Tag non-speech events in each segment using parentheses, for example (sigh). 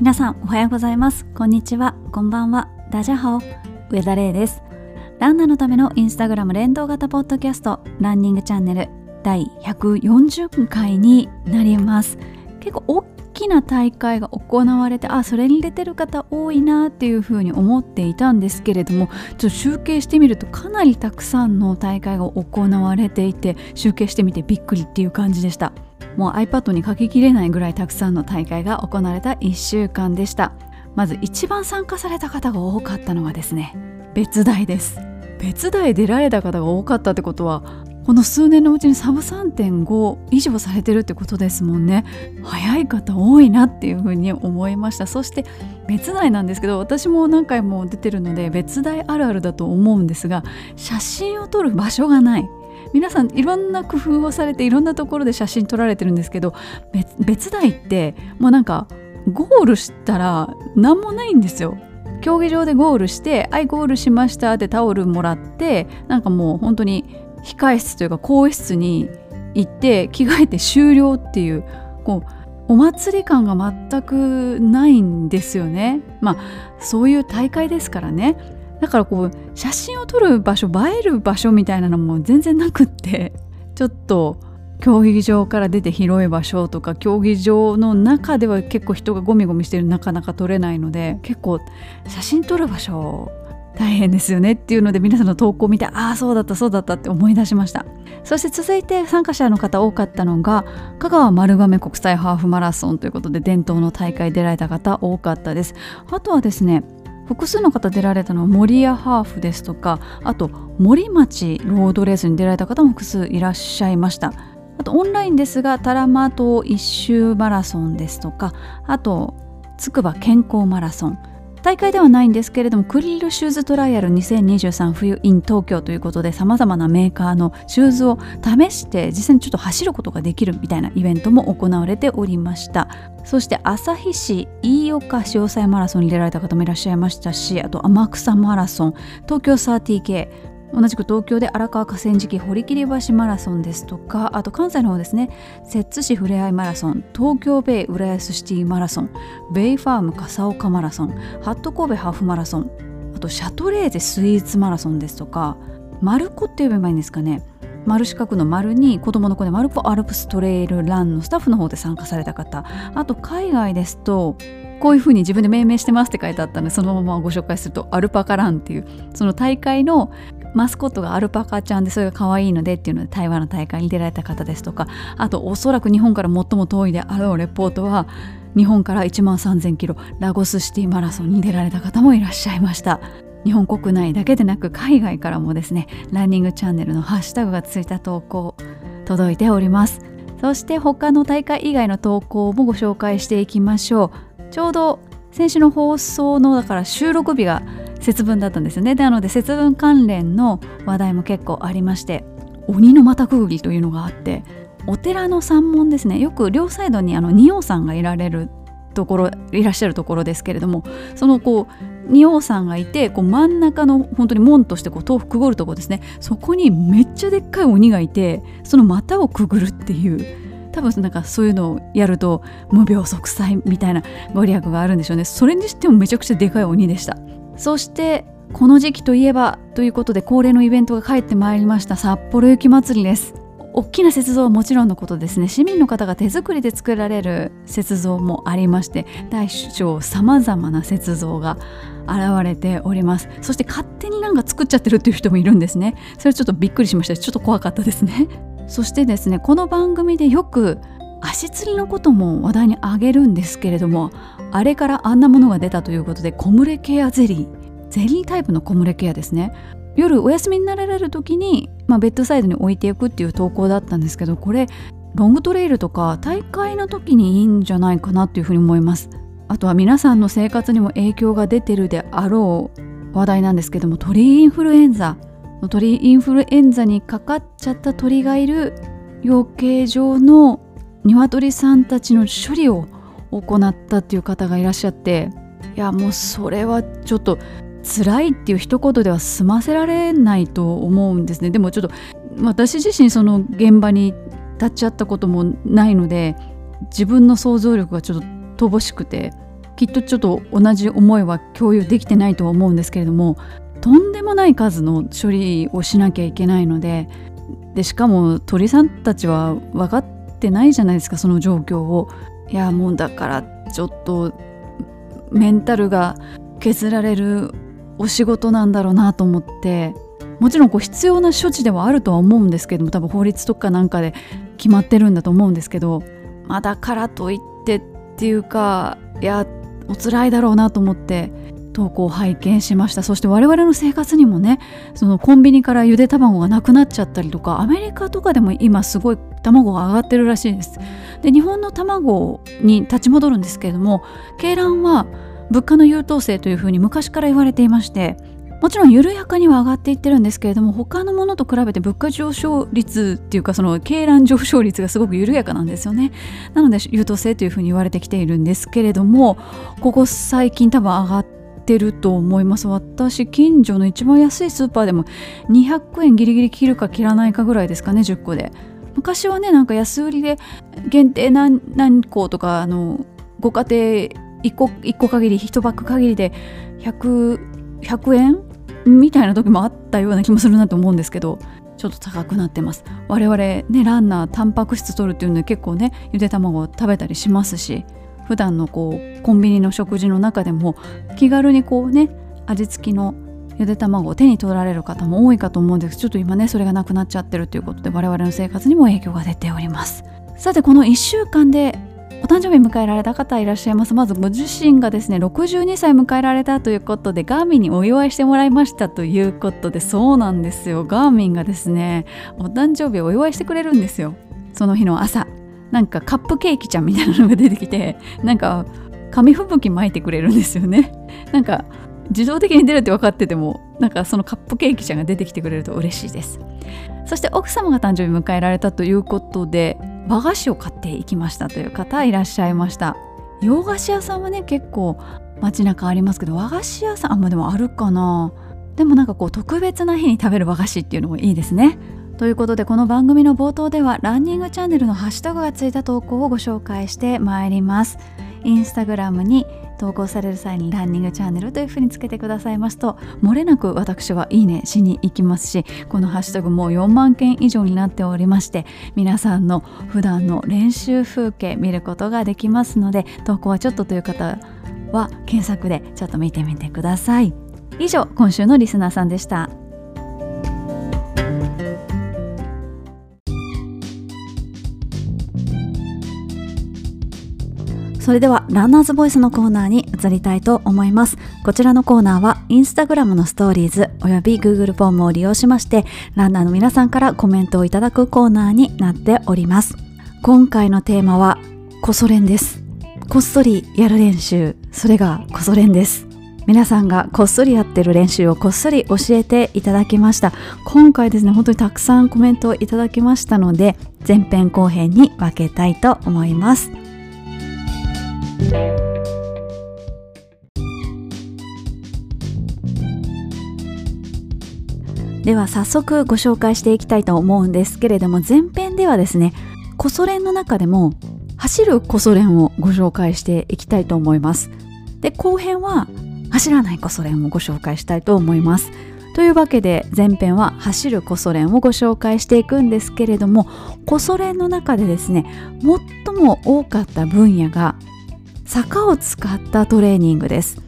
皆さんおはようございます。こんにちは。こんばんは。ダジャハオ。上田玲です。ランナーのためのインスタグラム連動型ポッドキャスト。ランニングチャンネル。第140回になります。結構大きな大会が行われてあそれに出てる方多いなっていうふうに思っていたんですけれどもちょっと集計してみるとかなりたくさんの大会が行われていて集計してみてびっくりっていう感じでした。もう iPad に書ききれないぐらいたくさんの大会が行われた1週間でした。まず一番参加された方が多かったのはですね別大です。別大出られた方が多かったってことはこの数年のうちにサブ3.5以上されてるってことですもんね。早い方多いなっていうふうに思いました。そして別大なんですけど私も何回も出てるので別大あるあるだと思うんですが写真を撮る場所がない。皆さんいろんな工夫をされていろんなところで写真撮られてるんですけど別大ってもうなんかゴールしたら何もないんですよ。競技場でゴールして「はいゴールしました」ってタオルもらってなんかもう本当に控え室というか更衣室に行って着替えて終了っていうこうお祭り感が全くないんですよね。まあそういう大会ですからね。だからこう写真を撮る場所映える場所みたいなのも全然なくって (laughs) ちょっと競技場から出て広い場所とか競技場の中では結構人がゴミゴミしてるなかなか撮れないので結構写真撮る場所大変ですよねっていうので皆さんの投稿を見てああそうだったそうだったって思い出しました。そして続いて参加者の方多かったのが香川丸亀国際ハーフマラソンということで伝統の大会出られた方多かったです。あとはですね複数の方出られたのは森屋ハーフですとかあと森町ロードレースに出られた方も複数いらっしゃいました。あとオンラインですがタラマ島一周マラソンですとかあとつくば健康マラソン。大会ではないんですけれどもクリルシューズトライアル2023冬 in 東京ということでさまざまなメーカーのシューズを試して実際にちょっと走ることができるみたいなイベントも行われておりました。そして旭市飯岡潮騒マラソンに出られた方もいらっしゃいましたしあと天草マラソン東京 30K 同じく東京で荒川河川敷堀切橋マラソンですとかあと関西の方ですね摂津市ふれあいマラソン東京ベイ浦安シティマラソンベイファーム笠岡マラソンハット神戸ハーフマラソンあとシャトレーゼスイーツマラソンですとかマルコって呼べばいいんですかね丸四角の丸に子供の子でマルコアルプストレイルランのスタッフの方で参加された方あと海外ですとこういうふうに自分で命名してますって書いてあったのでそのままご紹介するとアルパカランっていうその大会のマスコットがアルパカちゃんでそれが可愛いのでっていうので台湾の大会に出られた方ですとかあとおそらく日本から最も遠いであろうレポートは日本から1万3000キロラゴスシティマラソンに出られた方もいらっしゃいました。日本国内だけでなく海外からもですねランニングチャンネルのハッシュタグがついた投稿届いております。そして他の大会以外の投稿もご紹介していきましょう。ちょうど先週の放送のだから収録日が節分だったんですよね。なので節分関連の話題も結構ありまして鬼の股くぐりというのがあってお寺の山門ですね。よく両サイドにあの仁王さんがいられるところいらっしゃるところですけれどもそのこう仁王さんがいてこう真ん中の本当に門としてこう豆腐くぐるとこですね。そこにめっちゃでっかい鬼がいてその股をくぐるっていう多分なんかそういうのをやると無病息災みたいなご利益があるんでしょうね。それにしてもめちゃくちゃでかい鬼でした。そしてこの時期といえばということで恒例のイベントが帰ってまいりました札幌雪まつりです。大きな雪像はもちろんのことですね。市民の方が手作りで作られる雪像もありまして大小さまざまな雪像が現れております。そして勝手になんか作っちゃってるっていう人もいるんですね。それちょっとびっくりしました。ちょっと怖かったですね。そしてですねこの番組でよく足つりのことも話題に挙げるんですけれどもあれからあんなものが出たということでコムレケアゼリー。ゼリータイプのコムレケアですね。夜お休みになられる時に、まあ、ベッドサイドに置いていくっていう投稿だったんですけどこれロングトレイルとか大会の時にいいんじゃないかなっていうふうに思います。あとは皆さんの生活にも影響が出てるであろう話題なんですけども鳥インフルエンザ鳥インフルエンザにかかっちゃった鳥がいる養鶏場の鶏さんたちの処理を行ったっていう方がいらっしゃっていやもうそれはちょっと辛いっていう一言では済ませられないと思うんですね。でもちょっと私自身その現場に立ち会ったこともないので自分の想像力がちょっと乏しくてきっとちょっと同じ思いは共有できてないとは思うんですけれどもとんでもない数の処理をしなきゃいけないのででしかも鳥さんたちは分かってないじゃないですかその状況を。いやもうだからちょっとメンタルが削られるお仕事なんだろうなと思ってもちろんこう必要な処置ではあるとは思うんですけども多分法律とかなんかで決まってるんだと思うんですけどまだからといってっていうかいやお辛いだろうなと思って投稿を拝見しました。そして我々の生活にもねそのコンビニからゆで卵がなくなっちゃったりとかアメリカとかでも今すごい卵が上がってるらしいです。で日本の卵に立ち戻るんですけれども鶏卵は物価の優等生というふうに昔から言われていましてもちろん緩やかには上がっていってるんですけれども他のものと比べて物価上昇率っていうかその鶏卵上昇率がすごく緩やかなんですよね。なので優等生というふうに言われてきているんですけれどもここ最近多分上がってると思います。私近所の一番安いスーパーでも200円ギリギリ切るか切らないかぐらいですかね10個で。昔はねなんか安売りで限定何何個とかあのご家庭1個 ,1 個限り1バッグ限りで 100, 100円？みたいな時もあったような気もするなと思うんですけどちょっと高くなってます。我々ねランナータンパク質取るっていうので結構ねゆで卵を食べたりしますし普段のこうコンビニの食事の中でも気軽にこうね味付きのゆで卵を手に取られる方も多いかと思うんです。ちょっと今ねそれがなくなっちゃってるということで我々の生活にも影響が出ております。さてこの1週間で誕生日迎えられた方いらっしゃいます。まずご自身がですね62歳迎えられたということでガーミンにお祝いしてもらいましたということでそうなんですよ。ガーミンがですねお誕生日お祝いしてくれるんですよ。その日の朝。なんかカップケーキちゃんみたいなのが出てきてなんか紙吹雪巻いてくれるんですよね。なんか自動的に出るって分かっててもなんかそのカップケーキちゃんが出てきてくれると嬉しいです。そして奥様が誕生日迎えられたということで和菓子を買っていきましたという方いらっしゃいました。洋菓子屋さんはね結構街中ありますけど和菓子屋さんあんまでもあるかな。でもなんかこう特別な日に食べる和菓子っていうのもいいですね。ということでこの番組の冒頭ではランニングチャンネルのハッシュタグがついた投稿をご紹介してまいります。インスタグラムに投稿される際にランニングチャンネルというふうにつけてくださいますと漏れなく私はいいねしに行きますしこのハッシュタグもう4万件以上になっておりまして皆さんの普段の練習風景見ることができますので投稿はちょっとという方は検索でちょっと見てみてください。以上今週のリスナーさんでした。それではランナーズボイスのコーナーに移りたいと思います。こちらのコーナーはインスタグラムのストーリーズおよび Google フォームを利用しましてランナーの皆さんからコメントをいただくコーナーになっております。今回のテーマはこそ練です。こっそりやる練習。それがこそ練です。皆さんがこっそりやってる練習をこっそり教えていただきました。今回ですね本当にたくさんコメントをいただきましたので前編後編に分けたいと思います。では早速ご紹介していきたいと思うんですけれども前編ではですねコソ練の中でも走るコソ練をご紹介していきたいと思います。で後編は走らないコソ練をご紹介したいと思います。というわけで前編は走るコソ練をご紹介していくんですけれどもコソ練の中でですね最も多かった分野が坂を使ったトレーニングです。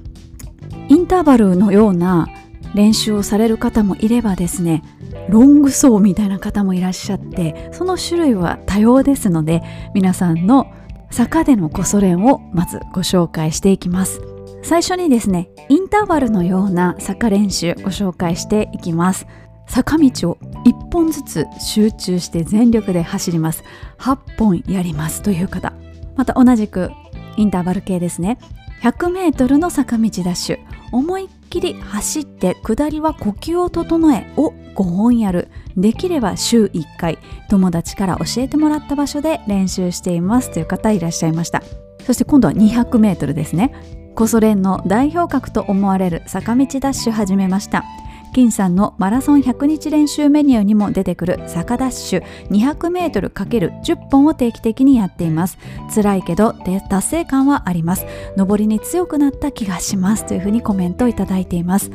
インターバルのような練習をされる方もいればですねロング走みたいな方もいらっしゃってその種類は多様ですので皆さんの坂でのコソ練をまずご紹介していきます。最初にですねインターバルのような坂練習ご紹介していきます。坂道を1本ずつ集中して全力で走ります。8本やりますという方。また同じくインターバル系ですね。100m の坂道ダッシュ。思いっきり走って下りは呼吸を整えを5本やる。できれば週1回。友達から教えてもらった場所で練習していますという方いらっしゃいました。そして今度は 200m ですね。コソ連の代表格と思われる坂道ダッシュ始めました。金さんのマラソン100日練習メニューにも出てくる坂ダッシュ 200m×10 本を定期的にやっています。辛いけど達成感はあります。上りに強くなった気がしますというふうにコメントをいただいています。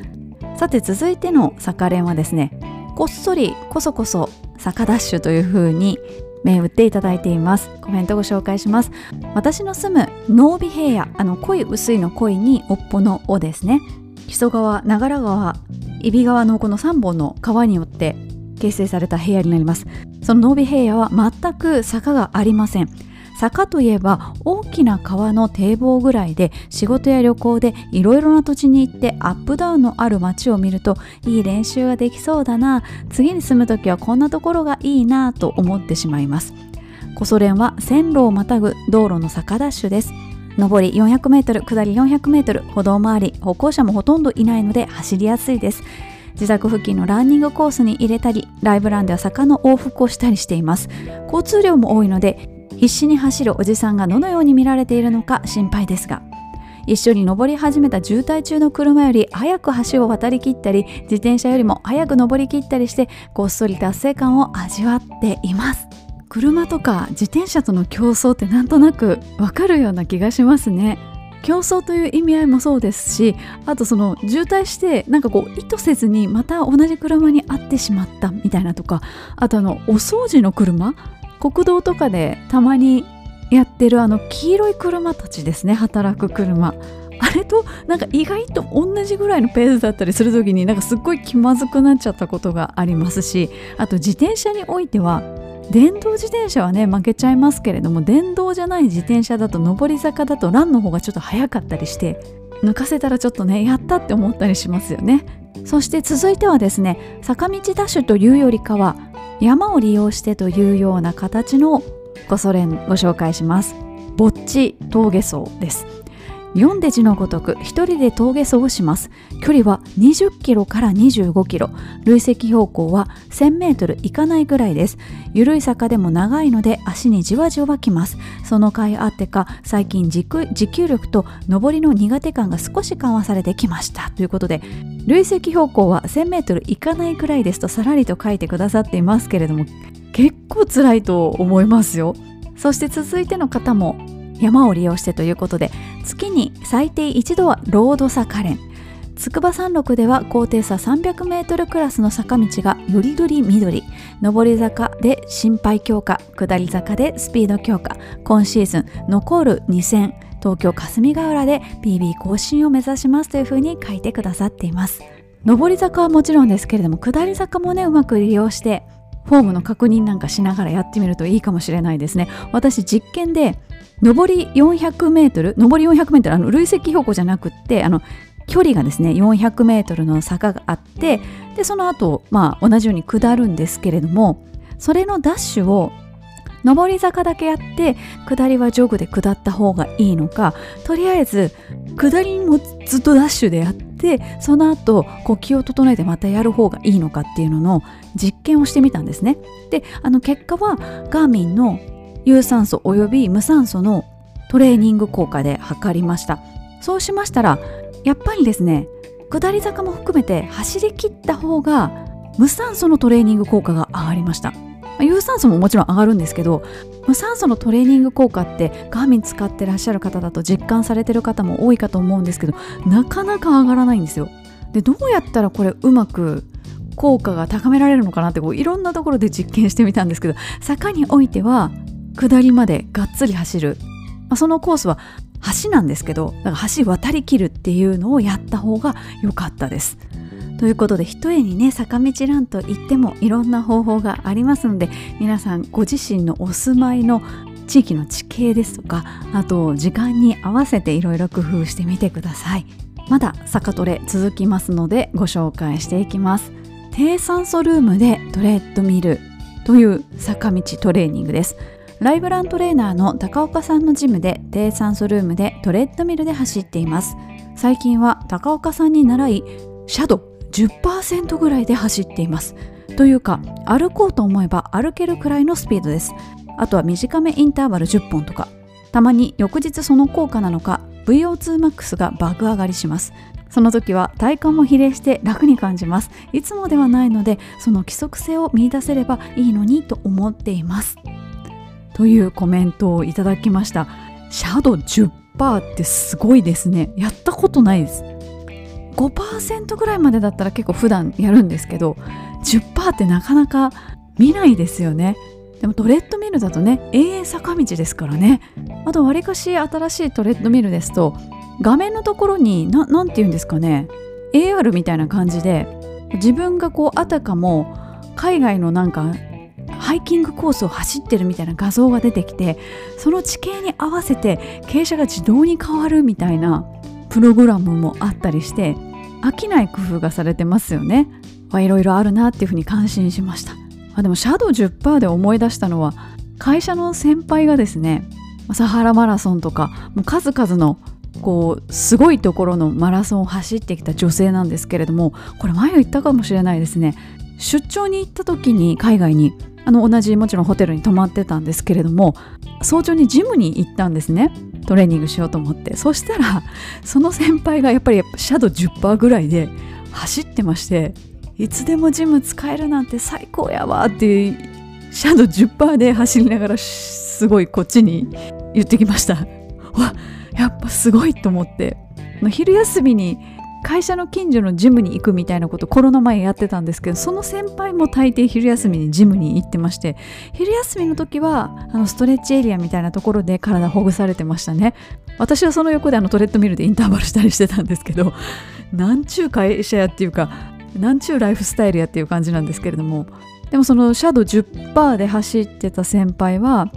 さて続いての坂練はですねこっそりこそこそ坂ダッシュというふうに銘打っていただいています。コメントご紹介します。私の住む濃尾平野あの濃い薄いの濃いにおっぽの尾ですね。木曽川長良川揖斐川のこの3本の川によって形成された平野になります。その濃尾平野は全く坂がありません。坂といえば大きな川の堤防ぐらいで仕事や旅行でいろいろな土地に行ってアップダウンのある街を見るといい練習ができそうだな。次に住む時はこんなところがいいなと思ってしまいます。コソ連は線路をまたぐ道路の坂ダッシュです。上り 400m 下り 400m 歩道周り歩行者もほとんどいないので走りやすいです。自宅付近のランニングコースに入れたりライブランでは坂の往復をしたりしています。交通量も多いので必死に走るおじさんがどのように見られているのか心配ですが一緒に登り始めた渋滞中の車より早く橋を渡りきったり自転車よりも早く登りきったりしてこっそり達成感を味わっています。車とか自転車との競争ってなんとなくわかるような気がしますね。競争という意味合いもそうですしあとその渋滞してなんかこう意図せずにまた同じ車に会ってしまったみたいなとかあとあのお掃除の車国道とかでたまにやってるあの黄色い車たちですね働く車。あれとなんか意外と同じぐらいのペースだったりする時になんかすっごい気まずくなっちゃったことがありますしあと自転車においては電動自転車はね負けちゃいますけれども電動じゃない自転車だと上り坂だとランの方がちょっと速かったりして抜かせたらちょっとねやったって思ったりしますよね。そして続いてはですね坂道ダッシュというよりかは山を利用してというような形のごソ連ご紹介します。ぼっち峠走です。読んで字のごとく一人で峠走をします。距離は20キロから25キロ。累積標高は1000メートルいかないぐらいです。緩い坂でも長いので足にじわじわきます。その甲斐あってか最近持久力と上りの苦手感が少し緩和されてきました。ということで累積標高は1000メートルいかないくらいですとさらりと書いてくださっていますけれども結構辛いと思いますよ。そして続いての方も山を利用してということで月に最低一度はロードサカレン筑波山麓では高低差 300m クラスの坂道がよりどり緑上り坂で心肺強化下り坂でスピード強化。今シーズン残る2戦東京霞ヶ浦で PB 更新を目指しますというふうに書いてくださっています。上り坂はもちろんですけれども下り坂もねうまく利用してフォームの確認なんかしながらやってみるといいかもしれないですね。私実験で上り 400m 上り 400m あの累積標高じゃなくってあの距離がですね 400m の坂があってでその後まあ同じように下るんですけれどもそれのダッシュを上り坂だけやって下りはジョグで下った方がいいのかとりあえず下りもずっとダッシュでやってその後呼吸を整えてまたやる方がいいのかっていうのの実験をしてみたんですね。であの結果はガーミンの有酸素および無酸素のトレーニング効果で測りました。そうしましたらやっぱりですね下り坂も含めて走り切った方が無酸素のトレーニング効果が上がりました。有酸素ももちろん上がるんですけど無酸素のトレーニング効果ってガーミン使ってらっしゃる方だと実感されてる方も多いかと思うんですけどなかなか上がらないんですよ。でどうやったらこれうまく効果が高められるのかなってこういろんなところで実験してみたんですけど坂においては下りまでがっつり走る、まあ、そのコースは橋なんですけどだから橋渡りきるっていうのをやった方が良かったです。ということで一重にね坂道ランといってもいろんな方法がありますので皆さんご自身のお住まいの地域の地形ですとかあと時間に合わせていろいろ工夫してみてください。まだ坂トレ続きますのでご紹介していきます。低酸素ルームでトレッドミルという坂道トレーニングです。ライブラントレーナーの高岡さんのジムで低酸素ルームでトレッドミルで走っています。最近は高岡さんに習いシャドウ10%ぐらいで走っています。というか歩こうと思えば歩けるくらいのスピードです。あとは短めインターバル10本とか。たまに翌日その効果なのか VO2max が爆上がりします。その時は体幹も比例して楽に感じます。いつもではないのでその規則性を見出せればいいのにと思っています。というコメントをいただきました。シャドウ10%ってすごいですね。やったことないです。5%ぐらいまでだったら結構普段やるんですけど10%ってなかなか見ないですよね。でもトレッドミルだとね永遠坂道ですからね。あとわりかし新しいトレッドミルですと画面のところに何て言うんですかね。AR みたいな感じで自分がこうあたかも海外のなんかハイキングコースを走ってるみたいな画像が出てきてその地形に合わせて傾斜が自動に変わるみたいなプログラムもあったりして飽きない工夫がされてますよね。いろいろあるなっていうふうに感心しました。でもシャドウ10%で思い出したのは会社の先輩がですねサハラマラソンとか数々のこうすごいところのマラソンを走ってきた女性なんですけれどもこれ前言ったかもしれないですね。出張に行った時に海外にあの同じもちろんホテルに泊まってたんですけれども早朝にジムに行ったんですね。トレーニングしようと思って。そしたら (laughs) その先輩がやっぱりシャドウ10%ぐらいで走ってましていつでもジム使えるなんて最高やわってシャドウ10%で走りながらすごいこっちに言ってきました。わやっぱすごいと思って。昼休みに会社の近所のジムに行くみたいなことコロナ前やってたんですけどその先輩も大抵昼休みにジムに行ってまして昼休みの時はあのストレッチエリアみたいなところで体ほぐされてましたね。私はその横であのトレッドミルでインターバルしたりしてたんですけど (laughs) なんちゅう会社やっていうかなんちゅうライフスタイルやっていう感じなんですけれどもでもそのシャドウ10%で走ってた先輩は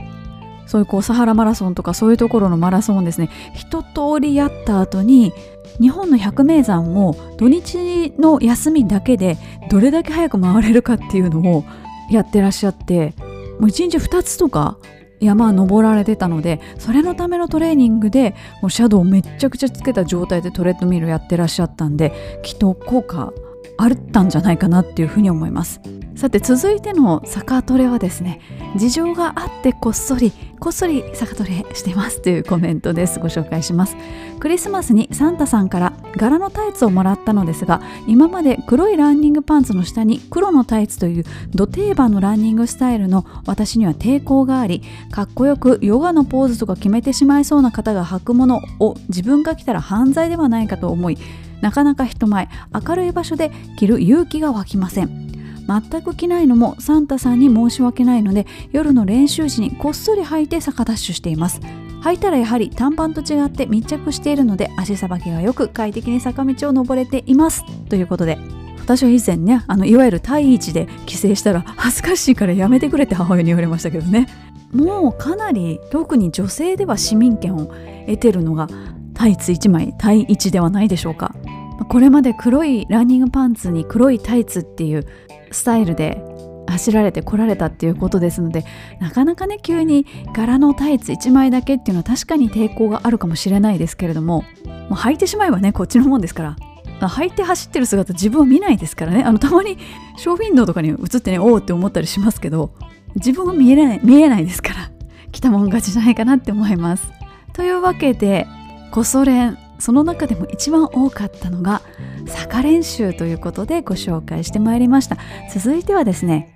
そういうこうサハラマラソンとかそういうところのマラソンをですね。一通りやった後に日本の百名山を土日の休みだけでどれだけ早く回れるかっていうのをやってらっしゃってもう1日2つとか山登られてたのでそれのためのトレーニングでもうシャドウめっちゃくちゃつけた状態でトレッドミルやってらっしゃったんできっと効果あったんじゃないかなっていうふうに思います。さて続いての坂トレはですね事情があってこっそりこっそり坂トレしてますというコメントです。ご紹介します。クリスマスにサンタさんから柄のタイツをもらったのですが今まで黒いランニングパンツの下に黒のタイツというド定番のランニングスタイルの私には抵抗がありかっこよくヨガのポーズとか決めてしまいそうな方が履くものを自分が着たら犯罪ではないかと思いなかなか人前明るい場所で着る勇気が湧きません。全く着ないのもサンタさんに申し訳ないので夜の練習時にこっそり履いて坂ダッシュしています。履いたらやはり短パンと違って密着しているので足さばきがよく快適に坂道を登れています。ということで私は以前ねあのいわゆる対一で帰省したら恥ずかしいからやめてくれって母親に言われましたけどね。もうかなり特に女性では市民権を得てるのがタイツ1枚対1ではないでしょうか。これまで黒いランニングパンツに黒いタイツっていうスタイルで走られてこられたっていうことですのでなかなかね急に柄のタイツ1枚だけっていうのは確かに抵抗があるかもしれないですけれどももう履いてしまえばねこっちのもんですから。履いて走ってる姿自分は見ないですからね。あのたまにショーウィンドウとかに映ってねおおって思ったりしますけど自分は見えない見えないですから来たもん勝ちじゃないかなって思います。というわけでコソ連その中でも一番多かったのが坂練習ということでご紹介してまいりました。続いてはですね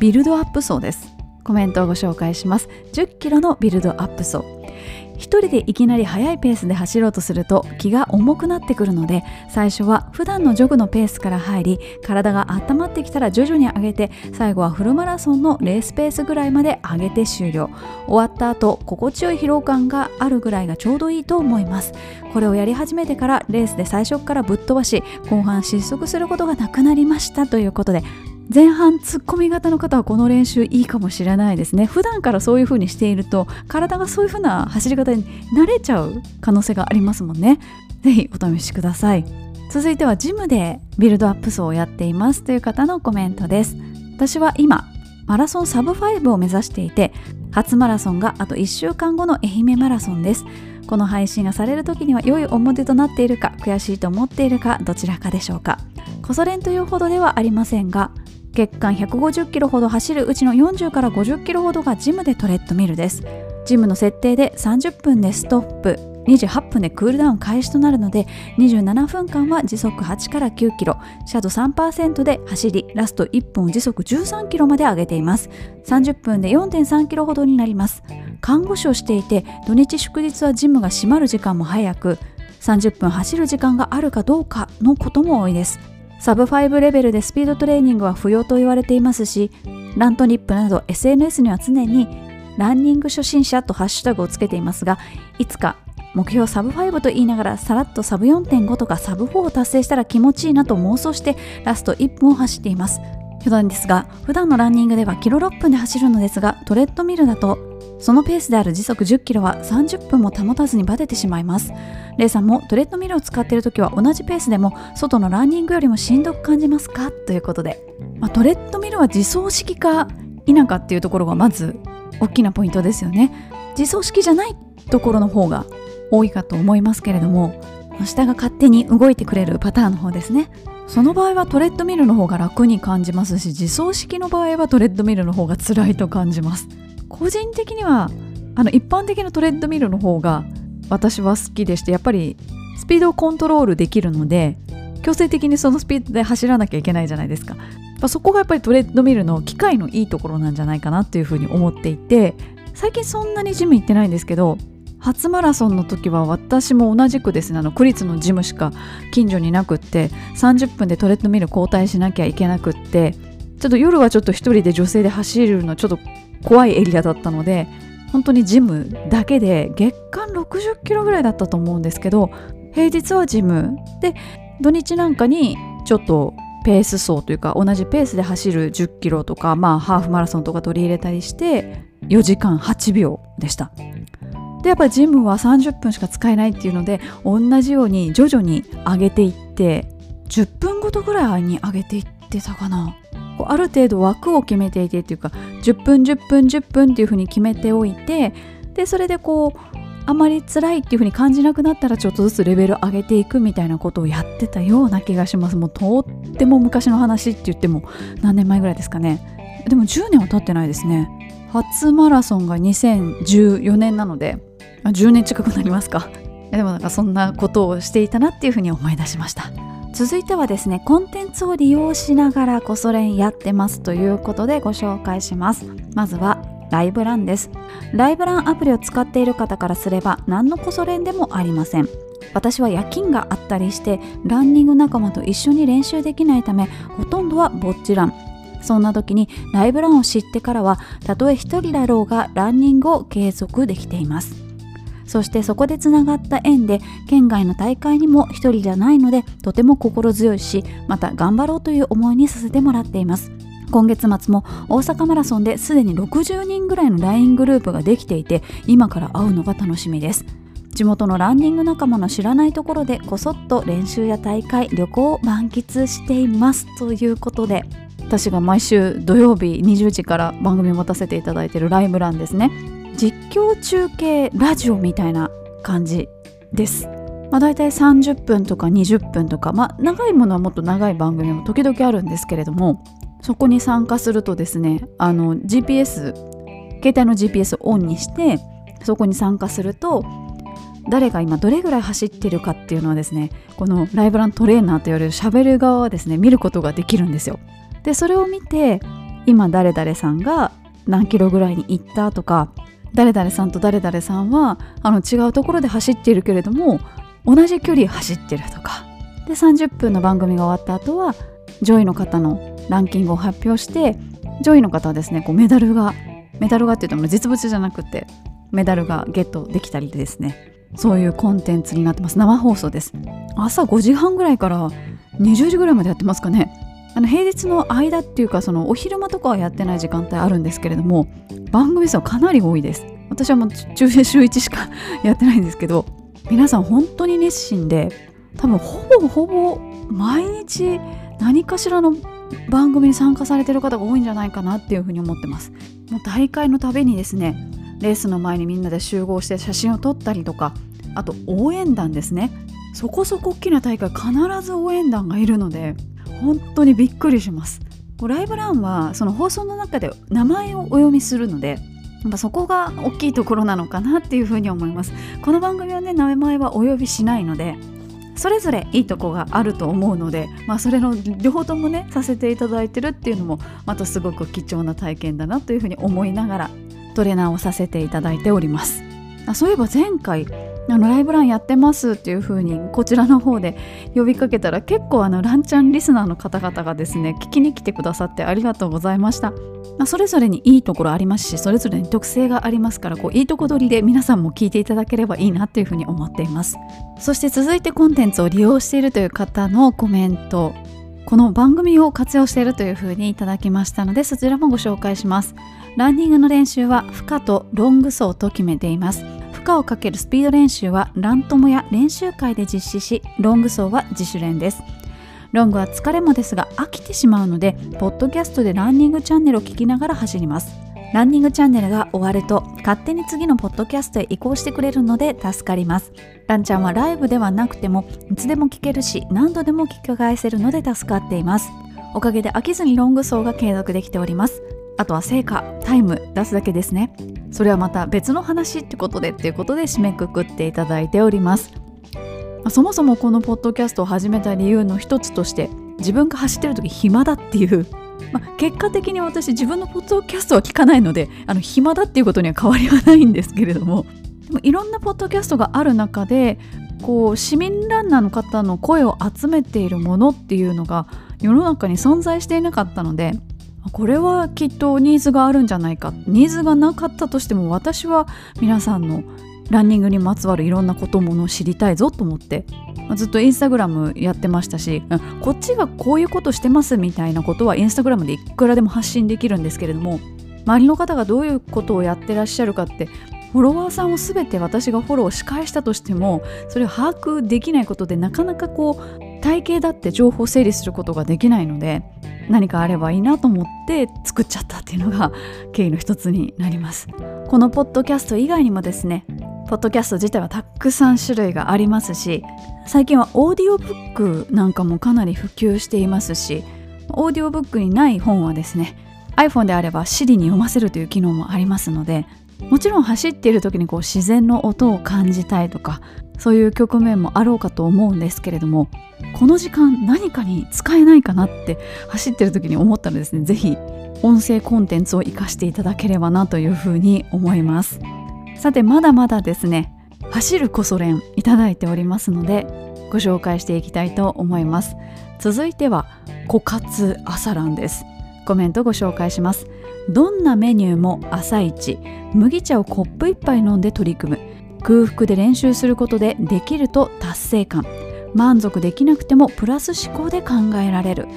ビルドアップ層です。コメントをご紹介します。10キロのビルドアップ層。一人でいきなり速いペースで走ろうとすると気が重くなってくるので最初は普段のジョグのペースから入り体が温まってきたら徐々に上げて最後はフルマラソンのレースペースぐらいまで上げて終了。終わった後心地よい疲労感があるぐらいがちょうどいいと思います。これをやり始めてからレースで最初からぶっ飛ばし後半失速することがなくなりましたということで前半ツッコミ型の方はこの練習いいかもしれないですね。普段からそういう風にしていると体がそういう風な走り方に慣れちゃう可能性がありますもんね。是非お試しください。続いてはジムでビルドアップ走をやっていますという方のコメントです。私は今マラソンサブ5を目指していて初マラソンがあと1週間後の愛媛マラソンです。この配信がされる時には良い思い出となっているか悔しいと思っているかどちらかでしょうか。こそ練というほどではありませんが月間150キロほど走るうちの40から50キロほどがジムでトレッドミルです。ジムの設定で30分でストップ28分でクールダウン開始となるので27分間は時速8から9キロシャドウ3%で走りラスト1分を時速13キロまで上げています。30分で4.3キロほどになります。看護師をしていて土日祝日はジムが閉まる時間も早く30分走る時間があるかどうかのことも多いです。サブ5レベルでスピードトレーニングは不要と言われていますしラントニップなど SNS には常にランニング初心者とハッシュタグをつけていますがいつか目標サブ5と言いながらさらっとサブ4.5とかサブ4を達成したら気持ちいいなと妄想してラスト1分を走っています。余談ですが普段のランニングではキロ6分で走るのですがトレッドミルだとそのペースである時速10キロは30分も保たずにバテてしまいます。レイさんもトレッドミルを使っている時は同じペースでも外のランニングよりもしんどく感じますか？ということで、まあ、トレッドミルは自走式か否かっていうところがまず大きなポイントですよね。自走式じゃないところの方が多いかと思いますけれども下が勝手に動いてくれるパターンの方ですね。その場合はトレッドミルの方が楽に感じますし自走式の場合はトレッドミルの方が辛いと感じます。個人的にはあの一般的なトレッドミルの方が私は好きでしてやっぱりスピードをコントロールできるので強制的にそのスピードで走らなきゃいけないじゃないですか。そこがやっぱりトレッドミルの機械のいいところなんじゃないかなっていうふうに思っていて最近そんなにジム行ってないんですけど初マラソンの時は私も同じくですねあの区立のジムしか近所になくって30分でトレッドミル交代しなきゃいけなくってちょっと夜はちょっと一人で女性で走るのちょっと怖いエリアだったので本当にジムだけで月間60キロぐらいだったと思うんですけど平日はジム。で土日なんかにちょっとペース走というか同じペースで走る10キロとかまあハーフマラソンとか取り入れたりして4時間8秒でした。でやっぱジムは30分しか使えないっていうので同じように徐々に上げていって10分ごとぐらいに上げていってたかな。ある程度枠を決めていてっていうか10分10分10分っていうふうに決めておいてでそれでこうあまり辛いっていう風に感じなくなったらちょっとずつレベル上げていくみたいなことをやってたような気がします。もうとっても昔の話って言っても何年前ぐらいですかね。でも10年は経ってないですね。初マラソンが2014年なので10年近くなりますか。でもなんかそんなことをしていたなっていうふうに思い出しました。続いてはですねコンテンツを利用しながらこそれんやってますということでご紹介します。まずはライブランです。ライブランアプリを使っている方からすれば何のこそれんでもありません。私は夜勤があったりしてランニング仲間と一緒に練習できないためほとんどはぼっちランそんな時にライブランを知ってからはたとえ一人だろうがランニングを継続できています。そしてそこでつながった縁で県外の大会にも一人じゃないのでとても心強いしまた頑張ろうという思いにさせてもらっています。今月末も大阪マラソンですでに60人ぐらいの LINE グループができていて今から会うのが楽しみです。地元のランニング仲間の知らないところでこそっと練習や大会旅行を満喫していますということで私が毎週土曜日20時から番組を持たせていただいているライブランですね。実況中継ラジオみたいな感じです。まあ、大体30分とか20分とか、まあ、長いものはもっと長い番組も時々あるんですけれどもそこに参加するとですねあの GPS 携帯の GPS をオンにしてそこに参加すると誰が今どれぐらい走ってるかっていうのはですねこのライブラントレーナーと言われる喋る側はですね見ることができるんですよ。でそれを見て今誰々さんが何キロぐらいに行ったとか誰々さんと誰々さんはあの違うところで走っているけれども同じ距離走ってるとか。で30分の番組が終わった後は上位の方のランキングを発表して上位の方はですねこうメダルがメダルがっていうと実物じゃなくてメダルがゲットできたりですね。そういうコンテンツになってます。生放送です。朝5時半ぐらいから20時ぐらいまでやってますかね。の平日の間っていうかそのお昼間とかはやってない時間帯あるんですけれども番組数はかなり多いです。私はもう中週週1しかやってないんですけど皆さん本当に熱心で多分ほぼほぼ毎日何かしらの番組に参加されてる方が多いんじゃないかなっていうふうに思ってます。もう大会のたびにですねレースの前にみんなで集合して写真を撮ったりとかあと応援団ですね。そこそこ大きな大会必ず応援団がいるので本当にびっくりします。ライブランはその放送の中で名前をお読みするのでそこが大きいところなのかなっていうふうに思います。この番組はね名前はお呼びしないのでそれぞれいいとこがあると思うので、まあ、それの両方ともねさせていただいてるっていうのもまたすごく貴重な体験だなというふうに思いながらトレーナーをさせていただいております。あそういえば前回あのライブランやってますっていう風にこちらの方で呼びかけたら結構あのランちゃんリスナーの方々がですね聞きに来てくださってありがとうございました、まあ、それぞれにいいところありますしそれぞれに特性がありますからこういいとこ取りで皆さんも聞いていただければいいなっていう風に思っています。そして続いてコンテンツを利用しているという方のコメントこの番組を活用しているというふうにいただきましたのでそちらもご紹介します。ランニングの練習は負荷とロング走と決めています。負荷をかけるスピード練習はラントモや練習会で実施しロング走は自主練です。ロングは疲れもですが飽きてしまうのでポッドキャストでランニングチャンネルを聞きながら走ります。ランニングチャンネルが終わると勝手に次のポッドキャストへ移行してくれるので助かります。ランちゃんはライブではなくてもいつでも聞けるし何度でも聞き返せるので助かっています。おかげで飽きずにロング走が継続できております。あとは成果タイム出すだけですね。それはまた別の話ってことでっていうことで締めくくっていただいております。そもそもこのポッドキャストを始めた理由の一つとして自分が走ってる時暇だっていう。(laughs) まあ、結果的に私自分のポッドキャストは聞かないのであの暇だっていうことには変わりはないんですけれども。でもいろんなポッドキャストがある中でこう市民ランナーの方の声を集めているものっていうのが世の中に存在していなかったのでこれはきっとニーズがあるんじゃないか。ニーズがなかったとしても私は皆さんのランニングにまつわるいろんなことものを知りたいぞと思って。ずっとインスタグラムやってましたしこっちがこういうことしてますみたいなことはインスタグラムでいくらでも発信できるんですけれども周りの方がどういうことをやってらっしゃるかってフォロワーさんを全て私がフォローし返したとしてもそれを把握できないことでなかなかこう体系だって情報整理することができないので何かあればいいなと思って作っちゃったっていうのが (laughs) 経緯の一つになります。このポッドキャスト以外にもですねポッドキャスト自体はたくさん種類がありますし最近はオーディオブックなんかもかなり普及していますしオーディオブックにない本はですね iPhone であれば Siri に読ませるという機能もありますのでもちろん走っている時にこう自然の音を感じたいとかそういう局面もあろうかと思うんですけれどもこの時間何かに使えないかなって走ってる時に思ったらですね。是非音声コンテンツを活かしていただければなというふうに思います。さてまだまだですね走るこそ連いただいておりますのでご紹介していきたいと思います。続いては枯渇朝ランです。コメントご紹介します。どんなメニューも朝一麦茶をコップ1杯飲んで取り組む。空腹で練習することでできると達成感。満足できなくてもプラス思考で考えられる。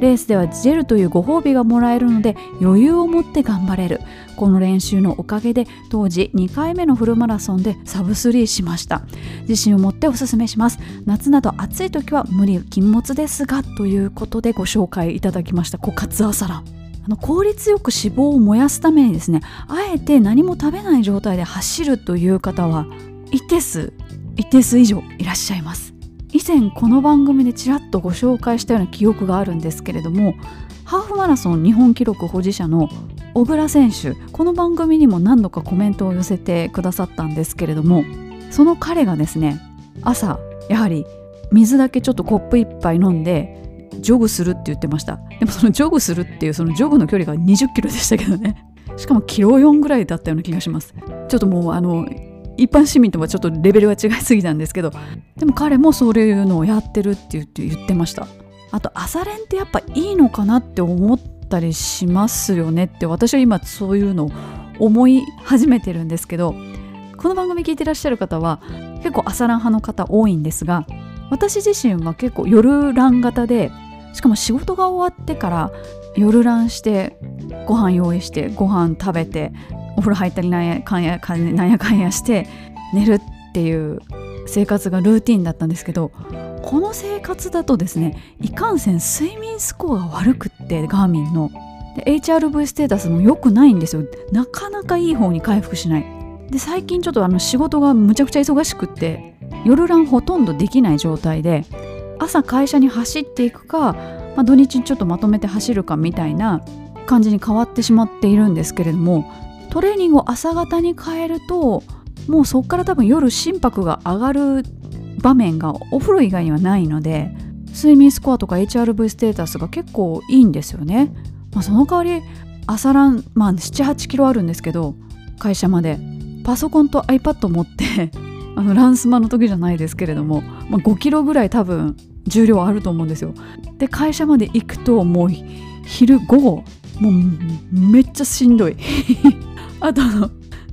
レースではジェルというご褒美がもらえるので余裕を持って頑張れる。この練習のおかげで当時2回目のフルマラソンでサブスリーしました。自信を持っておすすめします。夏など暑い時は無理禁物ですがということでご紹介いただきました。枯渇朝ラ。ンあの効率よく脂肪を燃やすためにですねあえて何も食べない状態で走るという方は一定数一定数以上いらっしゃいます。以前この番組でちらっとご紹介したような記憶があるんですけれどもハーフマラソン日本記録保持者の小倉選手この番組にも何度かコメントを寄せてくださったんですけれどもその彼がですね朝やはり水だけちょっとコップ1杯飲んでジョグするって言ってました。でもそのジョグするっていうそのジョグの距離が20キロでしたけどね。しかもキロ4ぐらいだったような気がします。ちょっともうあの一般市民とはちょっとレベルが違いすぎたんですけどでも彼もそういうのをやってるって言って言ってました。あと朝練ってやっぱいいのかなって思ったりしますよねって私は今そういうのを思い始めてるんですけどこの番組聞いてらっしゃる方は結構朝ラン派の方多いんですが私自身は結構夜ラン型でしかも仕事が終わってから夜ランしてご飯用意してご飯食べてお風呂入ったりなんやかんやかんなんやかんやして寝るっていう生活がルーティンだったんですけどこの生活だとですねいかんせん睡眠スコアが悪くってガーミンの。で HRV ステータスも良くないんですよ。なかなかいい方に回復しない。で最近ちょっとあの仕事がむちゃくちゃ忙しくって夜ランほとんどできない状態で朝会社に走っていくか、まあ、土日にちょっとまとめて走るかみたいな感じに変わってしまっているんですけれどもトレーニングを朝方に変えるともうそこから多分夜心拍が上がる場面がお風呂以外にはないので睡眠スコアとか HRV ステータスが結構いいんですよね、まあ、その代わり朝ラン、まあ、78キロあるんですけど会社まで。パソコンと iPad 持って (laughs) あのランスマの時じゃないですけれども、まあ、5キロぐらい多分重量あると思うんですよ。で会社まで行くともう昼午後もうめっちゃしんどい。(laughs) あと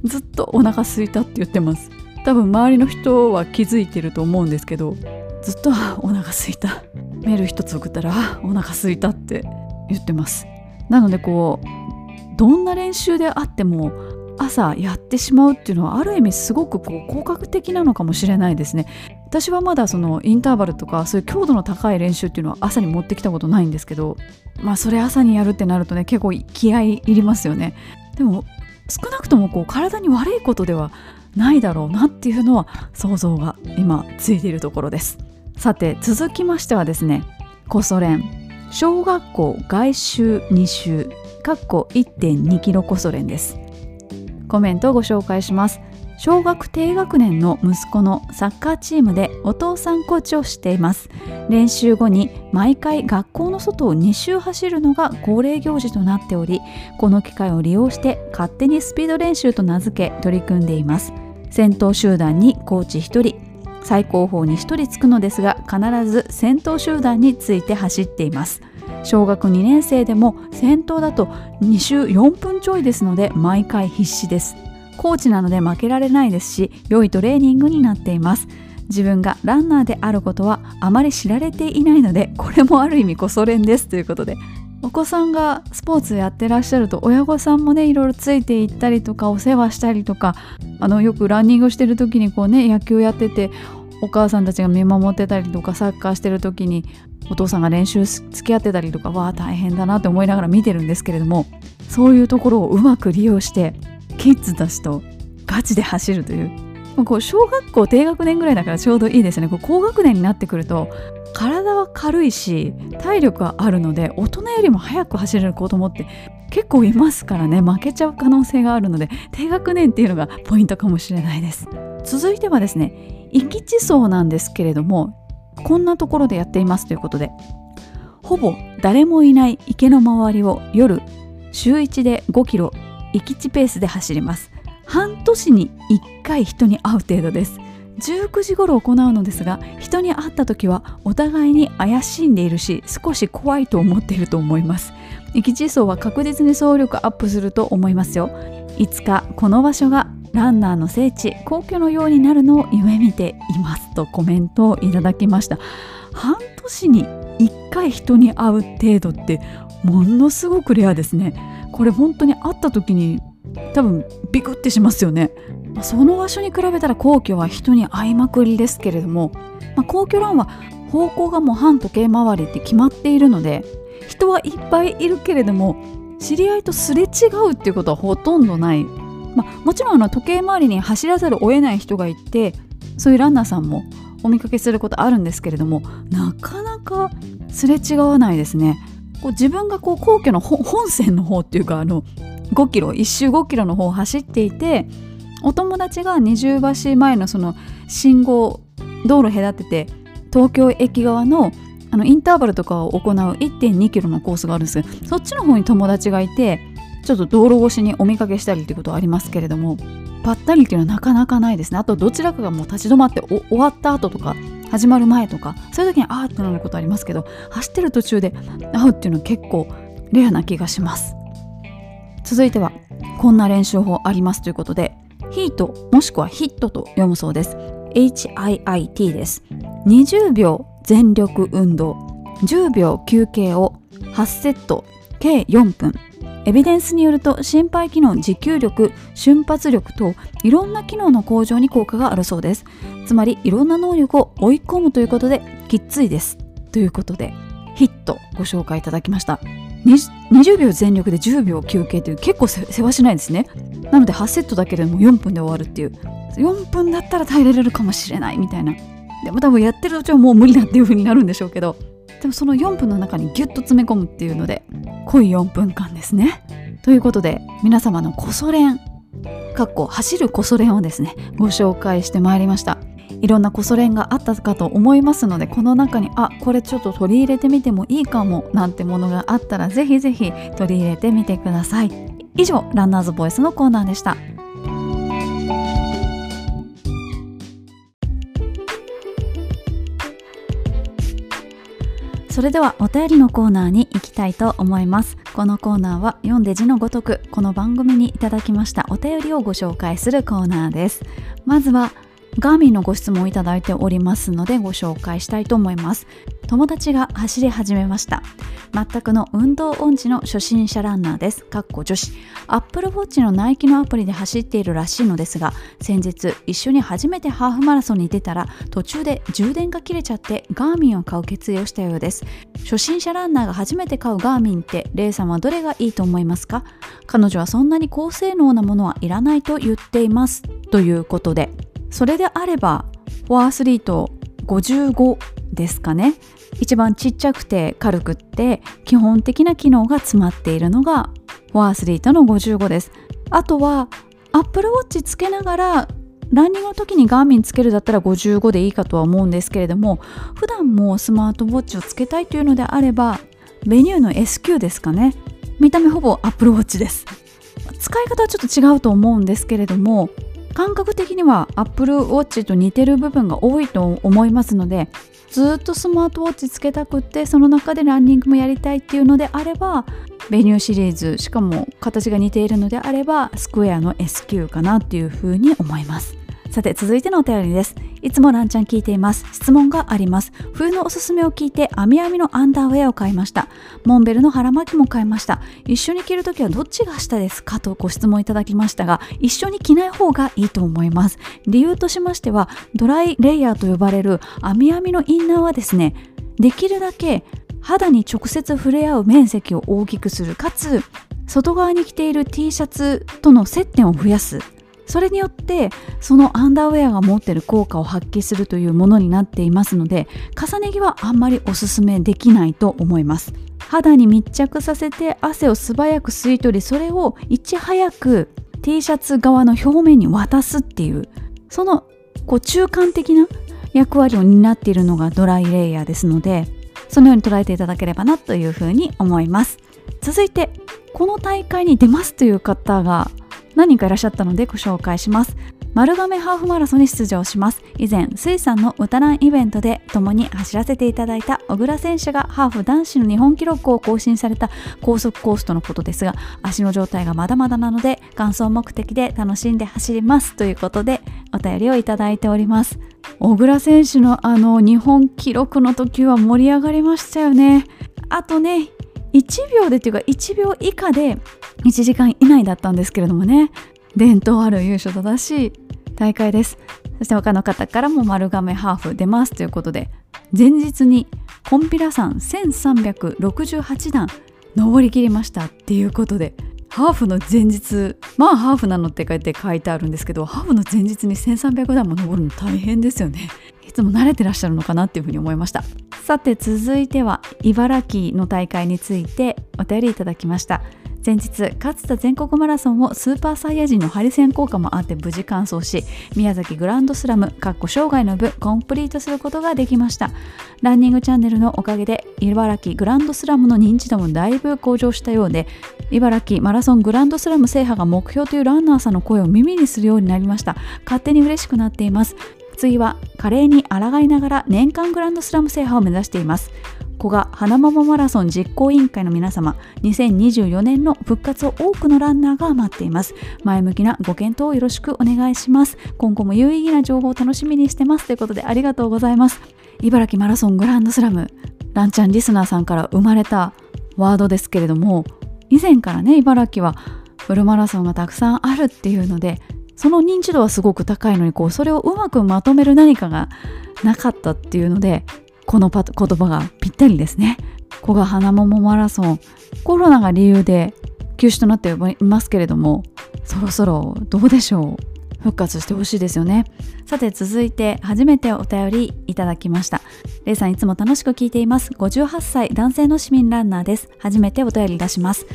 ずっとお腹すいたって言ってます。多分周りの人は気づいてると思うんですけどずっとお腹すいた。メール一つ送ったらお腹すいたって言ってます。なのでこうどんな練習であっても朝やってしまうっていうのはある意味すごくこう効果的なのかもしれないですね。私はまだそのインターバルとかそういう強度の高い練習っていうのは朝に持ってきたことないんですけどまあそれ朝にやるってなるとね結構気合いりますよね。でも少なくともこう体に悪いことではないだろうなっていうのは想像が今ついているところです。さて続きましてはですねコソ連。小学校外周2周かっこ1.2キロコソ連です。コメントをご紹介します。小学低学年の息子のサッカーチームでお父さんコーチをしています練習後に毎回学校の外を2周走るのが恒例行事となっておりこの機会を利用して勝手にスピード練習と名付け取り組んでいます先頭集団にコーチ1人最高峰に1人つくのですが必ず先頭集団について走っています。小学2年生でも先頭だと2周4分ちょいですので毎回必死です。コーチなので負けられないですし良いトレーニングになっています。自分がランナーであることはあまり知られていないのでこれもある意味こそ練ですということで。お子さんがスポーツやってらっしゃると親御さんもねいろいろついていったりとかお世話したりとかあのよくランニングしてる時にこうね野球やっててお母さんたちが見守ってたりとかサッカーしてる時にお父さんが練習付き合ってたりとかわあ大変だなって思いながら見てるんですけれどもそういうところをうまく利用してキッズたちとガチで走るという。こう小学校低学年ぐらいだからちょうどいいですね。こう高学年になってくると体は軽いし体力はあるので大人よりも速く走れる子供って結構いますからね。負けちゃう可能性があるので低学年っていうのがポイントかもしれないです。続いてはですね壱岐地層なんですけれどもこんなところでやっていますということでほぼ誰もいない池の周りを夜週1で5キロ行き地ペースで走ります。半年に1回人に会う程度です。19時頃行うのですが人に会った時はお互いに怪しんでいるし少し怖いと思っていると思います。行き地走は確実に走力アップすると思いますよ。いつかこの場所がランナーの聖地皇居のようになるのを夢見ていますとコメントをいただきました。半年に1回人に会う程度ってものすごくレアですね。これ本当に会った時に多分ビクってしますよねその場所に比べたら皇居は人に会いまくりですけれども、まあ、皇居ランは方向がもう反時計回りって決まっているので人はいっぱいいるけれども知り合いとすれ違うっていうことはほとんどない、まあ、もちろんあの時計回りに走らざるを得ない人がいてそういうランナーさんもお見かけすることあるんですけれどもなかなかすれ違わないですね。こう自分がこう皇居の本線の方っていうかあの5キロ1周5キロの方を走っていてお友達が二重橋前のその信号道路隔てて東京駅側のあのインターバルとかを行う1.2キロのコースがあるんです。けどそっちの方に友達がいてちょっと道路越しにお見かけしたりっていうことはありますけれどもぱったりっていうのはなかなかないですね。あとどちらかがもう立ち止まって終わった後とか始まる前とかそういう時にあーってなることありますけど走ってる途中で会うっていうのは結構レアな気がします。続いてはこんな練習法ありますということでヒートもしくはヒットと読むそうです。HIIT です。20秒全力運動10秒休憩を8セット計4分。エビデンスによると心肺機能持久力瞬発力といろんな機能の向上に効果があるそうです。つまりいろんな能力を追い込むということできっついです。ということでヒットご紹介いただきました。20秒全力で10秒休憩という結構せわしないですね。なので8セットだけでも4分で終わるっていう。4分だったら耐えられるかもしれないみたいな。でも多分やってる途中はもう無理だっていう風になるんでしょうけど。でもその4分の中にギュッと詰め込むっていうので濃い4分間ですね。ということで皆様のこそ練かっこ走るこそ練をですねご紹介してまいりました。いろんなこそ練があったかと思いますのでこの中にあこれちょっと取り入れてみてもいいかもなんてものがあったらぜひぜひ取り入れてみてください。以上ランナーズボイスのコーナーでした。それではお便りのコーナーに行きたいと思います。このコーナーは読んで字のごとくこの番組にいただきましたお便りをご紹介するコーナーです。まずはガーミンのご質問をいただいておりますのでご紹介したいと思います。友達が走り始めました。全くの運動音痴の初心者ランナーです。かっこ女子。アップルウォッチのナイキのアプリで走っているらしいのですが先日一緒に初めてハーフマラソンに出たら途中で充電が切れちゃってガーミンを買う決意をしたようです。初心者ランナーが初めて買うガーミンってレイさんはどれがいいと思いますか？彼女はそんなに高性能なものはいらないと言っています。ということで。それであればフォアアスリート55ですかね。一番ちっちゃくて軽くって基本的な機能が詰まっているのがフォアアスリートの55です。あとはアップルウォッチつけながらランニングの時にガーミンつけるだったら55でいいかとは思うんですけれども普段もスマートウォッチをつけたいというのであればベニューの SQ ですかね。見た目ほぼアップルウォッチです。使い方はちょっと違うと思うんですけれども感覚的には Apple Watch と似てる部分が多いと思いますのでずっとスマートウォッチつけたくってその中でランニングもやりたいっていうのであればベニューシリーズしかも形が似ているのであればスクエアの SQ かなっていうふうに思います。さて続いてのお便りです。いつもランちゃん聞いています。質問があります。冬のおすすめを聞いて網編みのアンダーウェアを買いました。モンベルの腹巻きも買いました。一緒に着るときはどっちが下ですか？とご質問いただきましたが一緒に着ない方がいいと思います。理由としましてはドライレイヤーと呼ばれる網編みのインナーはですねできるだけ肌に直接触れ合う面積を大きくする。かつ外側に着ている T シャツとの接点を増やす。それによってそのアンダーウェアが持ってる効果を発揮するというものになっていますので重ね着はあんまりおすすめできないと思います。肌に密着させて汗を素早く吸い取りそれをいち早く T シャツ側の表面に渡すっていうそのこう中間的な役割を担っているのがドライレイヤーですのでそのように捉えていただければなというふうに思います。続いてこの大会に出ますという方が何人かいらっしゃったのでご紹介します。丸亀ハーフマラソンに出場します。以前水産の歌ランイベントで共に走らせていただいた小倉選手がハーフ男子の日本記録を更新された高速コースとのことですが足の状態がまだまだなので完走目的で楽しんで走りますということでお便りをいただいております。小倉選手のあの日本記録の時は盛り上がりましたよね。あとね1秒でっていうか1秒以下で1時間以内だったんですけれどもね。伝統ある優勝正しい大会です。そして他の方からも丸亀ハーフ出ますということで前日にコンピラ山1368段登りきりましたっていうことでハーフの前日まあハーフなのって書いて書いてあるんですけどハーフの前日に1300段も登るの大変ですよね。つも慣れてらっしゃるのかなっていうふうに思いました。さて続いては茨城の大会についてお便りいただきました。前日勝田全国マラソンをスーパーサイヤ人のハリセン効果もあって無事完走し宮崎グランドスラムかっこ生涯の部コンプリートすることができました。ランニングチャンネルのおかげで茨城グランドスラムの認知度もだいぶ向上したようで茨城マラソングランドスラム制覇が目標というランナーさんの声を耳にするようになりました。勝手に嬉しくなっています。次は華麗に抗いながら年間グランドスラム制覇を目指しています。古賀花桃マラソン実行委員会の皆様2024年の復活を多くのランナーが待っています。前向きなご検討をよろしくお願いします。今後も有意義な情報を楽しみにしてますということでありがとうございます。茨城マラソングランドスラムランちゃんリスナーさんから生まれたワードですけれども以前からね茨城はフルマラソンがたくさんあるっていうのでその認知度はすごく高いのにこうそれをうまくまとめる何かがなかったっていうのでこの言葉がぴったりですね。古賀花桃マラソンコロナが理由で休止となっていますけれどもそろそろどうでしょう。復活してほしいですよね。さて続いて初めてお便りいただきました。レイさんいつも楽しく聞いています。58歳男性の市民ランナーです。初めてお便り出します。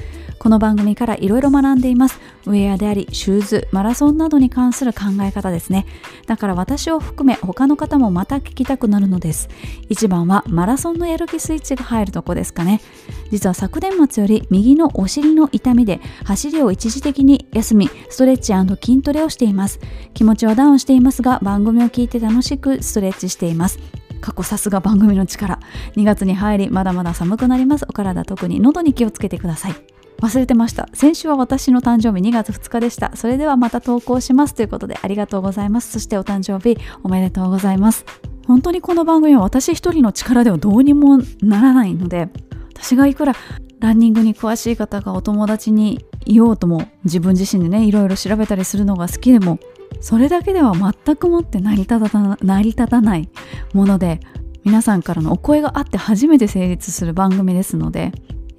この番組からいろいろ学んでいます。ウェアでありシューズマラソンなどに関する考え方ですね。だから私を含め他の方もまた聞きたくなるのです。一番はマラソンのやる気スイッチが入るとこですかね。実は昨年末より右のお尻の痛みで走りを一時的に休みストレッチ筋トレをしています。気持ちはダウンしていますが番組を聞いて楽しくストレッチしています。過去さすが番組の力。2月に入りまだまだ寒くなります。お体特に喉に気をつけてください。忘れてました。先週は私の誕生日2月2日でした。それではまた投稿します。ということでありがとうございます。そしてお誕生日おめでとうございます。本当にこの番組は私一人の力ではどうにもならないので私がいくらランニングに詳しい方がお友達にいようとも自分自身でねいろいろ調べたりするのが好きでもそれだけでは全くもって成り立た成り立たないもので皆さんからのお声があって初めて成立する番組ですので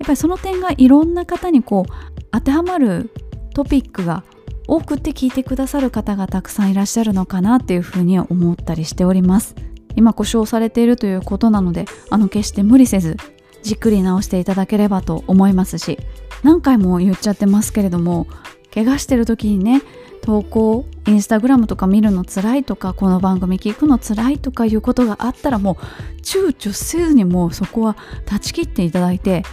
やっぱりその点がいろんな方にこう当てはまるトピックが多くて聞いてくださる方がたくさんいらっしゃるのかなっていうふうに思ったりしております。今故障されているということなのであの決して無理せずじっくり直していただければと思いますし何回も言っちゃってますけれども怪我してる時にね投稿インスタグラムとか見るの辛いとかこの番組聞くの辛いとかいうことがあったらもう躊躇せずにもうそこは断ち切っていただいて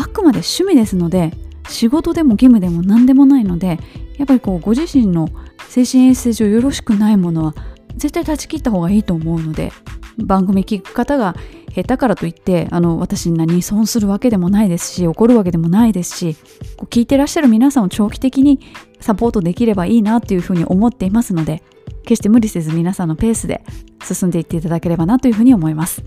あくまで趣味ですので仕事でも義務でも何でもないのでやっぱりこうご自身の精神衛生上よろしくないものは絶対断ち切った方がいいと思うので番組聞く方が下手からといってあの私に何損するわけでもないですし怒るわけでもないですしこう聞いてらっしゃる皆さんを長期的にサポートできればいいなっていうふうに思っていますので決して無理せず皆さんのペースで進んでいっていただければなというふうに思います。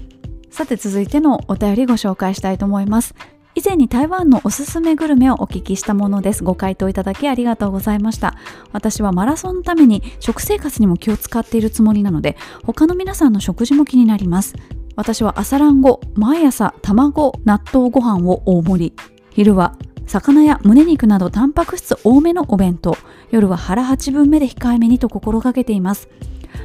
さて続いてのお便りご紹介したいと思います。以前に台湾のおすすめグルメをお聞きしたものです。ご回答いただきありがとうございました。私はマラソンのために食生活にも気を使っているつもりなので他の皆さんの食事も気になります。私は朝ラン後毎朝卵納豆ご飯を大盛り。昼は魚や胸肉などタンパク質多めのお弁当。夜は腹8分目で控えめにと心がけています。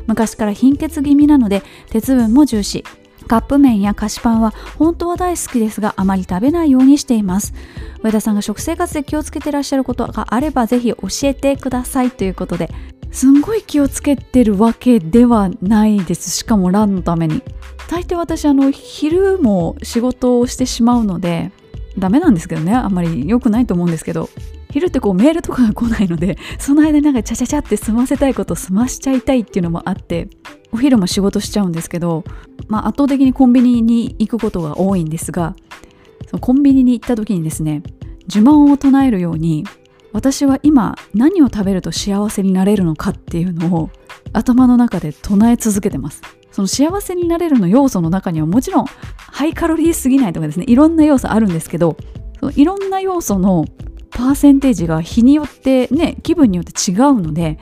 昔から貧血気味なので鉄分も重視。カップ麺や菓子パンは本当は大好きですがあまり食べないようにしています。上田さんが食生活で気をつけてらっしゃることがあればぜひ教えてくださいということで。すんごい気をつけてるわけではないです。しかもランのために。大抵私あの昼も仕事をしてしまうのでダメなんですけどね。あんまり良くないと思うんですけど。昼ってこうメールとかが来ないので (laughs) その間なんかチャチャチャって済ませたいこと済ましちゃいたいっていうのもあってお昼も仕事しちゃうんですけど、まあ、圧倒的にコンビニに行くことが多いんですがそのコンビニに行った時にですね呪文を唱えるように私は今何を食べると幸せになれるのかっていうのを頭の中で唱え続けてます。その幸せになれるの要素の中にはもちろんハイカロリーすぎないとかですねいろんな要素あるんですけどそのいろんな要素のパーセンテージが日によってね気分によって違うので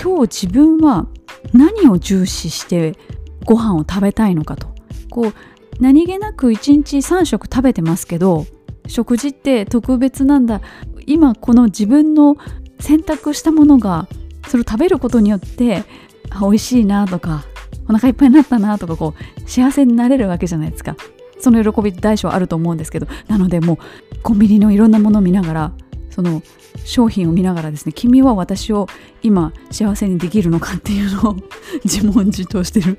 今日自分は何を重視してご飯を食べたいのかと。こう何気なく1日3食食べてますけど食事って特別なんだ。今この自分の選択したものがそれを食べることによって美味しいなとかお腹いっぱいになったなとかこう幸せになれるわけじゃないですか。その喜びって大小あると思うんですけど。なのでもうコンビニのいろんなものを見ながらその商品を見ながらですね君は私を今幸せにできるのかっていうのを (laughs) 自問自答してる。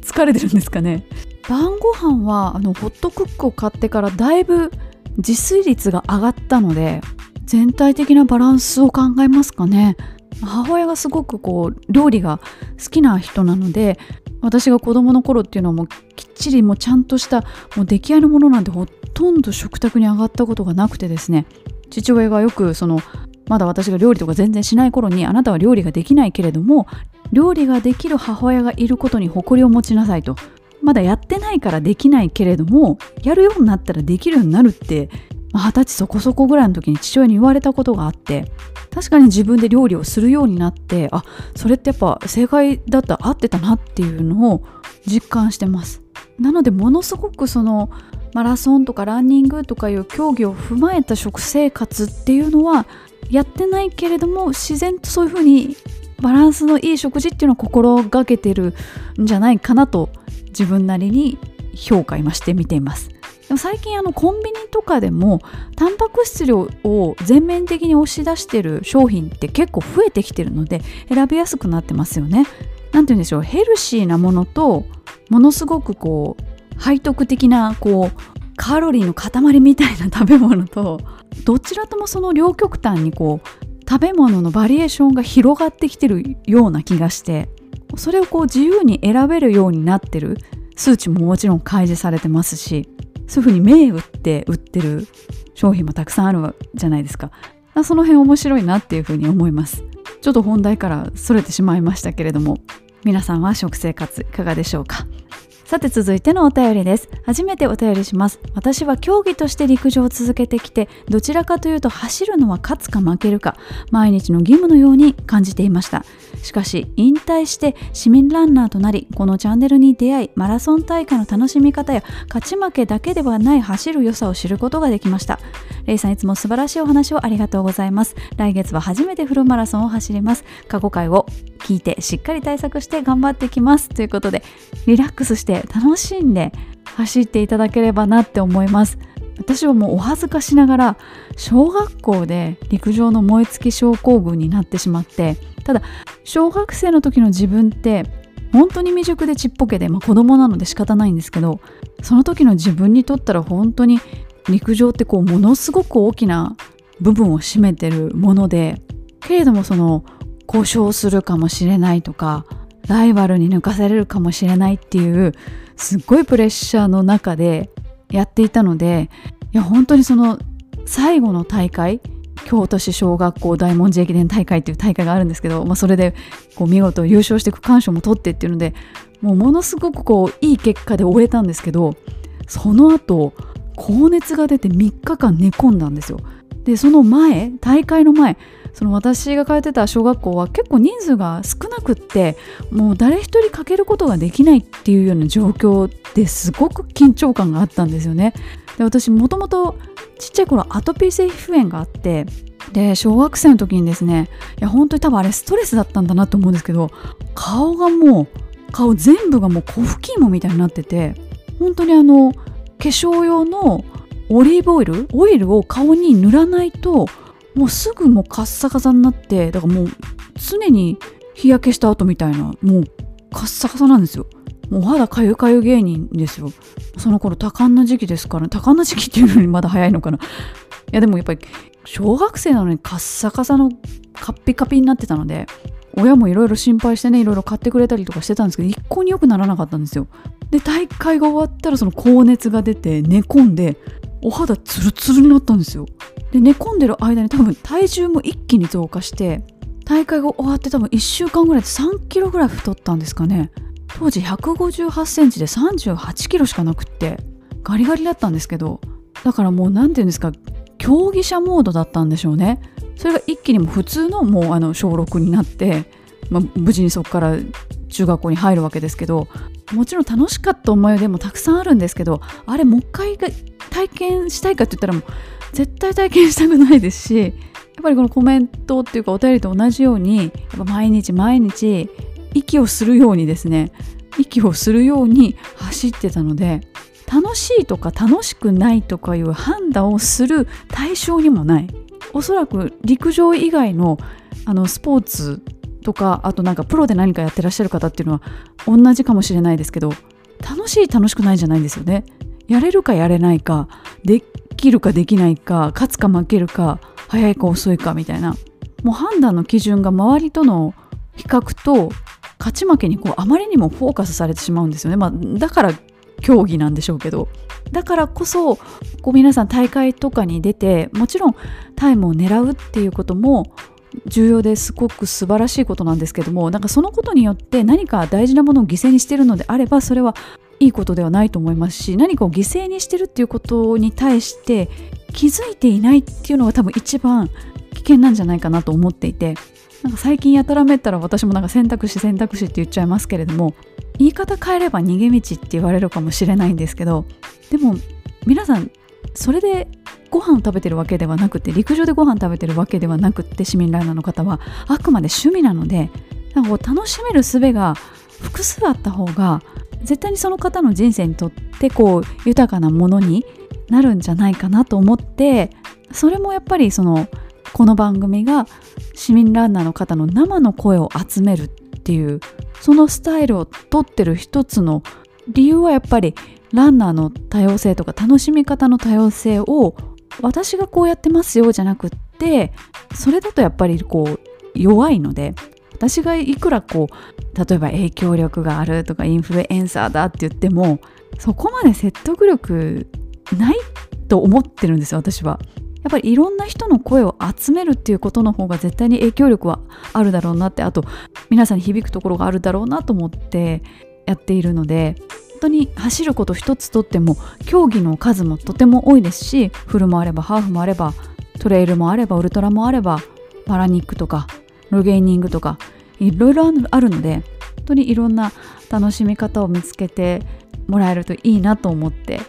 疲れてるんですかね。晩ご飯はあのホットクックを買ってからだいぶ自炊率が上がったので全体的なバランスを考えますかね。母親がすごくこう料理が好きな人なので私が子供の頃っていうのはもうきっちりもうちゃんとしたもう出来合いのものなんてほとんど食卓に上がったことがなくてですね。父親がよくそのまだ私が料理とか全然しない頃にあなたは料理ができないけれども料理ができる母親がいることに誇りを持ちなさいと。まだやってないからできないけれどもやるようになったらできるようになるって二十歳そこそこぐらいの時に父親に言われたことがあって確かに自分で料理をするようになってあそれってやっぱ正解だった合ってたなっていうのを実感してます。なのでものすごくそのマラソンとかランニングとかいう競技を踏まえた食生活っていうのはやってないけれども自然とそういうふうにバランスのいい食事っていうのを心がけてるんじゃないかなと自分なりに評価今してみていますでも最近あのコンビニとかでもタンパク質量を全面的に押し出してる商品って結構増えてきてるので選びやすくなってますよね。なんて言うんでしょうヘルシーなものとものすごくこう背徳的なこうカロリーの塊みたいな食べ物とどちらともその両極端にこう食べ物のバリエーションが広がってきてるような気がしてそれをこう自由に選べるようになってる数値ももちろん開示されてますしそういうふうに銘打って売ってる商品もたくさんあるじゃないですか。その辺面白いなっていうふうに思います。ちょっと本題からそれてしまいましたけれども皆さんは食生活いかがでしょうか？さて続いてのお便りです。初めてお便りします。私は競技として陸上を続けてきてどちらかというと走るのは勝つか負けるか毎日の義務のように感じていました。しかし引退して市民ランナーとなりこのチャンネルに出会いマラソン大会の楽しみ方や勝ち負けだけではない走る良さを知ることができました。レイさんいつも素晴らしいお話をありがとうございます。来月は初めてフルマラソンを走ります。過去回を聞いてしっかり対策して頑張ってきますということでリラックスして楽しんで走っていただければなって思います。私はもうお恥ずかしながら小学校で陸上の燃え尽き症候群になってしまってただ小学生の時の自分って本当に未熟でちっぽけで、まあ、子供なので仕方ないんですけどその時の自分にとったら本当に陸上ってこうものすごく大きな部分を占めてるものでけれどもその故障するかもしれないとかライバルに抜かされるかもしれないっていうすっごいプレッシャーの中でやっていたのでいや本当にその最後の大会京都市小学校大文字駅伝大会っていう大会があるんですけど、まあ、それでこう見事優勝して区間賞も取ってっていうのでもうものすごくこういい結果で終えたんですけどその後高熱が出て3日間寝込んだんですよ。でその前大会の前その私が通ってた小学校は結構人数が少なくってもう誰一人かけることができないっていうような状況ですごく緊張感があったんですよね。で私もともとちっちゃい頃アトピー性皮膚炎があってで小学生の時にですねいや本当に多分あれストレスだったんだなと思うんですけど顔がもう顔全部がもう粉吹き芋みたいになってて本当にあの化粧用のオリーブオイルオイルを顔に塗らないともうすぐもうカッサカサになってだからもう常に日焼けした後みたいなもうカッサカサなんですよ。もうお肌かゆかゆ芸人ですよ。その頃多感な時期ですから多感な時期っていうのにまだ早いのかな。いやでもやっぱり小学生なのにカッサカサのカッピカピになってたので親もいろいろ心配してねいろいろ買ってくれたりとかしてたんですけど一向に良くならなかったんですよ。で大会が終わったらその高熱が出て寝込んでお肌ツルツルになったんですよ。で寝込んでる間に多分体重も一気に増加して大会が終わって多分1週間ぐらいで3キロぐらい太ったんですかね。当時158センチで38キロしかなくってガリガリだったんですけどだからもう何て言うんですか競技者モードだったんでしょうね。それが一気にも普通のもうあの小6になって、まあ、無事にそこから中学校に入るわけですけどもちろん楽しかった思い出もたくさんあるんですけどあれもう一回体験したいかって言ったらもう絶対体験したくないですしやっぱりこのコメントっていうかお便りと同じようにやっぱ毎日毎日息をするようにですね息をするように走ってたので楽しいとか楽しくないとかいう判断をする対象にもない。おそらく陸上以外のあのスポーツとかあとなんかプロで何かやってらっしゃる方っていうのは同じかもしれないですけど楽しい楽しくないじゃないんですよね。やれるかやれないかできるかできないか勝つか負けるか早いか遅いかみたいな。もう判断の基準が周りとの比較と勝ち負けにこうあまりにもフォーカスされてしまうんですよね、まあ、だから競技なんでしょうけど。だからこそこう皆さん大会とかに出てもちろんタイムを狙うっていうことも重要ですごく素晴らしいことなんですけどもなんかそのことによって何か大事なものを犠牲にしてるのであればそれはいいことではないと思いますし何かを犠牲にしてるっていうことに対して気づいていないっていうのが多分一番危険なんじゃないかなと思っていてなんか最近やたらめったら私もなんか選択肢選択肢って言っちゃいますけれども言い方変えれば逃げ道って言われるかもしれないんですけどでも皆さんそれでご飯を食べてるわけではなくて陸上でご飯食べてるわけではなくって市民ランナーの方はあくまで趣味なのでなんかこう楽しめる術が複数あった方が絶対にその方の人生にとってこう豊かなものになるんじゃないかなと思ってそれもやっぱりそのこの番組が市民ランナーの方の生の声を集めるっていうそのスタイルをとってる一つの理由はやっぱりランナーの多様性とか楽しみ方の多様性を私がこうやってますよじゃなくってそれだとやっぱりこう弱いので私がいくらこう例えば影響力があるとかインフルエンサーだって言ってもそこまで説得力ないと思ってるんですよ私は。やっぱりいろんな人の声を集めるっていうことの方が絶対に影響力はあるだろうなってあと皆さんに響くところがあるだろうなと思ってやっているので当に走ること一つとっても競技の数もとても多いですしフルもあればハーフもあればトレイルもあればウルトラもあればパラニックとかロゲーニングとかいろいろあるので本当にいろんな楽しみ方を見つけてもらえるといいなと思って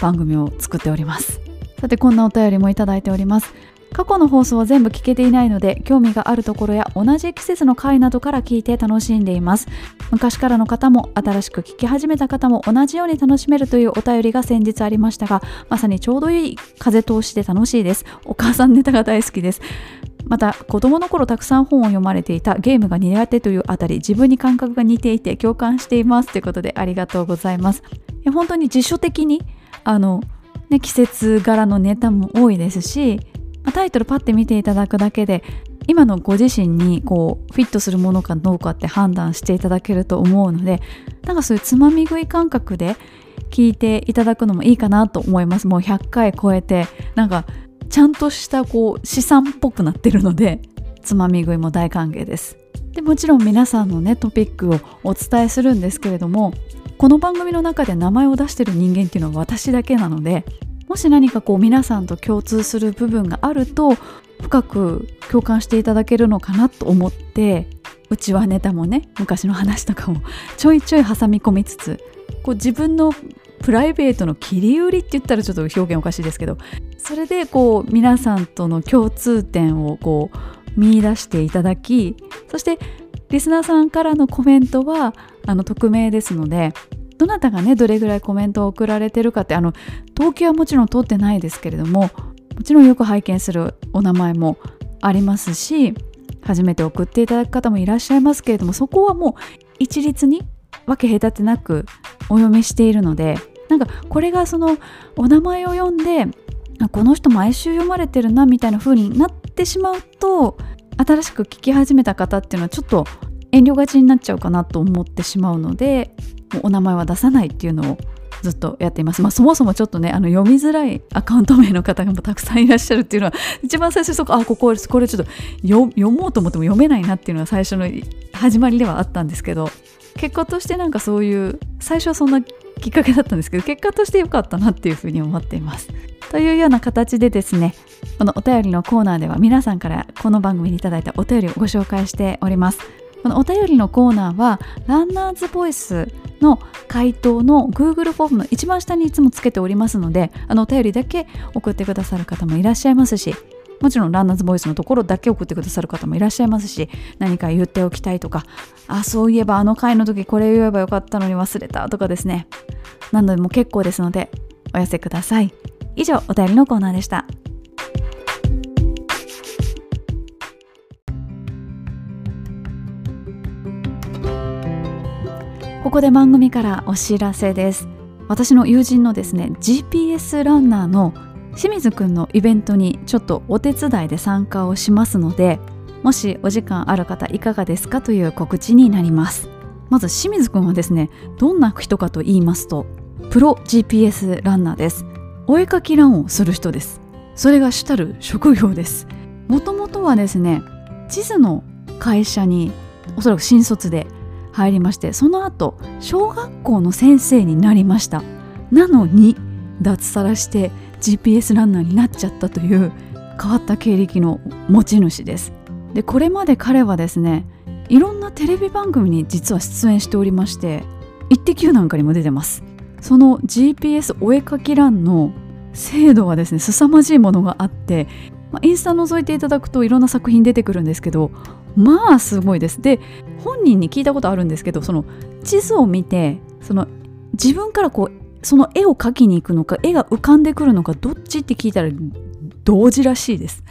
番組を作っております。さてこんなお便りもいただいております。過去の放送は全部聞けていないので興味があるところや同じ季節の回などから聞いて楽しんでいます。昔からの方も新しく聞き始めた方も同じように楽しめるというお便りが先日ありましたがまさにちょうどいい風通しで楽しいです。お母さんネタが大好きです。また子供の頃たくさん本を読まれていたゲームが苦手というあたり自分に感覚が似ていて共感しています。ということでありがとうございます。本当に辞書的にあの、ね、季節柄のネタも多いですしタイトルパッて見ていただくだけで今のご自身にこうフィットするものかどうかって判断していただけると思うのでなんかそういうつまみ食い感覚で聞いていただくのもいいかなと思います。もう100回超えてなんかちゃんとしたこう資産っぽくなってるのでつまみ食いも大歓迎です。でもちろん皆さんのねトピックをお伝えするんですけれどもこの番組の中で名前を出してる人間っていうのは私だけなのでもし何かこう皆さんと共通する部分があると深く共感していただけるのかなと思ってうちはネタもね昔の話とかも (laughs) ちょいちょい挟み込みつつこう自分のプライベートの切り売りって言ったらちょっと表現おかしいですけどそれでこう皆さんとの共通点をこう見出していただきそしてリスナーさんからのコメントはあの匿名ですのでどなたがねどれぐらいコメントを送られてるかってあの統計はもちろん取ってないですけれどももちろんよく拝見するお名前もありますし初めて送っていただく方もいらっしゃいますけれどもそこはもう一律に分け隔てなくお読みしているのでなんかこれがそのお名前を読んでこの人毎週読まれてるなみたいな風になってしまうと新しく聞き始めた方っていうのはちょっと遠慮がちになっちゃうかなと思ってしまうのでお名前は出さないっていうのをずっとやっています。まあ、そもそもちょっとねあの読みづらいアカウント名の方がたくさんいらっしゃるっていうのは (laughs) 一番最初そこあこここれちょっと読もうと思っても読めないなっていうのが最初の始まりではあったんですけど結果としてなんかそういう最初はそんなきっかけだったんですけど結果として良かったなっていうふうに思っています。というような形でですねこのお便りのコーナーでは皆さんからこの番組にいただいたお便りをご紹介しております。このお便りのコーナーはランナーズボイスの回答の Google フォームの一番下にいつもつけておりますのであのお便りだけ送ってくださる方もいらっしゃいますしもちろんランナーズボイスのところだけ送ってくださる方もいらっしゃいますし何か言っておきたいとかあそういえばあの回の時これ言えばよかったのに忘れたとかですね。何度でも結構ですのでお寄せください。以上お便りのコーナーでした。ここで番組からお知らせです。私の友人のですね GPS ランナーの清水くんのイベントにちょっとお手伝いで参加をしますのでもしお時間ある方いかがですかという告知になります。まず清水くんはですねどんな人かと言いますとプロ GPS ランナーです。お絵かきランをする人です。それが主たる職業です。もともとはですね地図の会社におそらく新卒で入りましてその後小学校の先生になりましたなのに脱サラして GPS ランナーになっちゃったという変わった経歴の持ち主ですでこれまで彼はですねいろんなテレビ番組に実は出演しておりまして「イッテ Q!」なんかにも出てますその GPS お絵かきランの精度はですね凄まじいものがあって、まあ、インスタ覗いていただくといろんな作品出てくるんですけどまあすごいですで本人に聞いたことあるんですけどその地図を見てその自分からこうその絵を描きに行くのか絵が浮かんでくるのかどっちって聞いたら同時らしいです。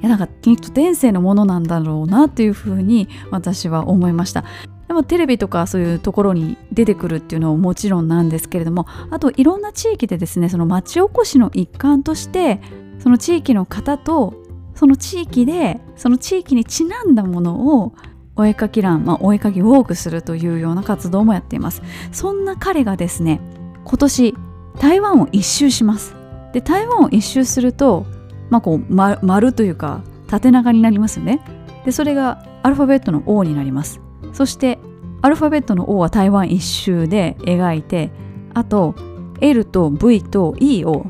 いやなんかきっと天性のものなんだろうなっていうふうに私は思いましたでもテレビとかそういうところに出てくるっていうのはもちろんなんですけれどもあといろんな地域でですねその町おこしの一環としてその地域の方とその地域でその地域にちなんだものをお絵かき欄、まあ、お絵かきウォークするというような活動もやっています。そんな彼がですね今年台湾を一周します。で台湾を一周するとまあこう丸というか縦長になりますよね。でそれがアルファベットの O になります。そしてアルファベットの O は台湾一周で描いてあと L と V と E を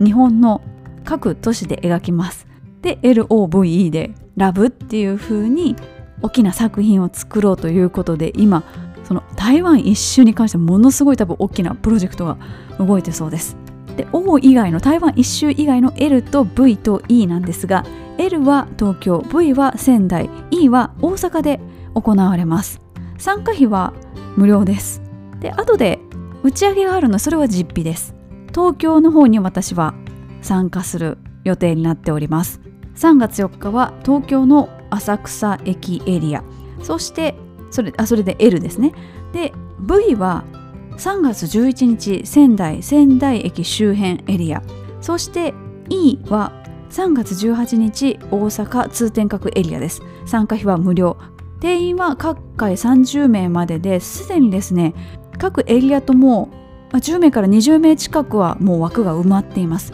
日本の各都市で描きます。で LOVE でラブっていう風に大きな作品を作ろうということで今その台湾一周に関してものすごい多分大きなプロジェクトが動いてそうです。で O 以外の台湾一周以外の L と V と E なんですが L は東京 V は仙台 E は大阪で行われます。参加費は無料です。で後で打ち上げがあるのそれは実費です。東京の方に私は参加する予定になっております。3月4日は東京の浅草駅エリア。そしてそれあそれで L ですね。で V は3月11日仙台仙台駅周辺エリア。そして E は3月18日大阪通天閣エリアです。参加費は無料。定員は各回30名までですでにですね各エリアとも10名から20名近くはもう枠が埋まっています。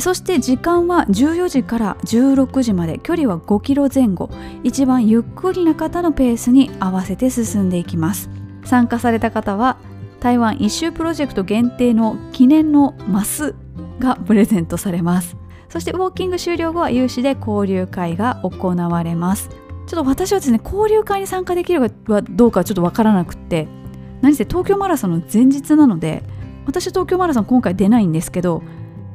そして時間は14時から16時まで距離は5キロ前後。一番ゆっくりな方のペースに合わせて進んでいきます。参加された方は台湾一周プロジェクト限定の記念のマスがプレゼントされます。そしてウォーキング終了後は有志で交流会が行われます。ちょっと私はですね交流会に参加できるかどうかちょっとわからなくって。何せ東京マラソンの前日なので私東京マラソン今回出ないんですけど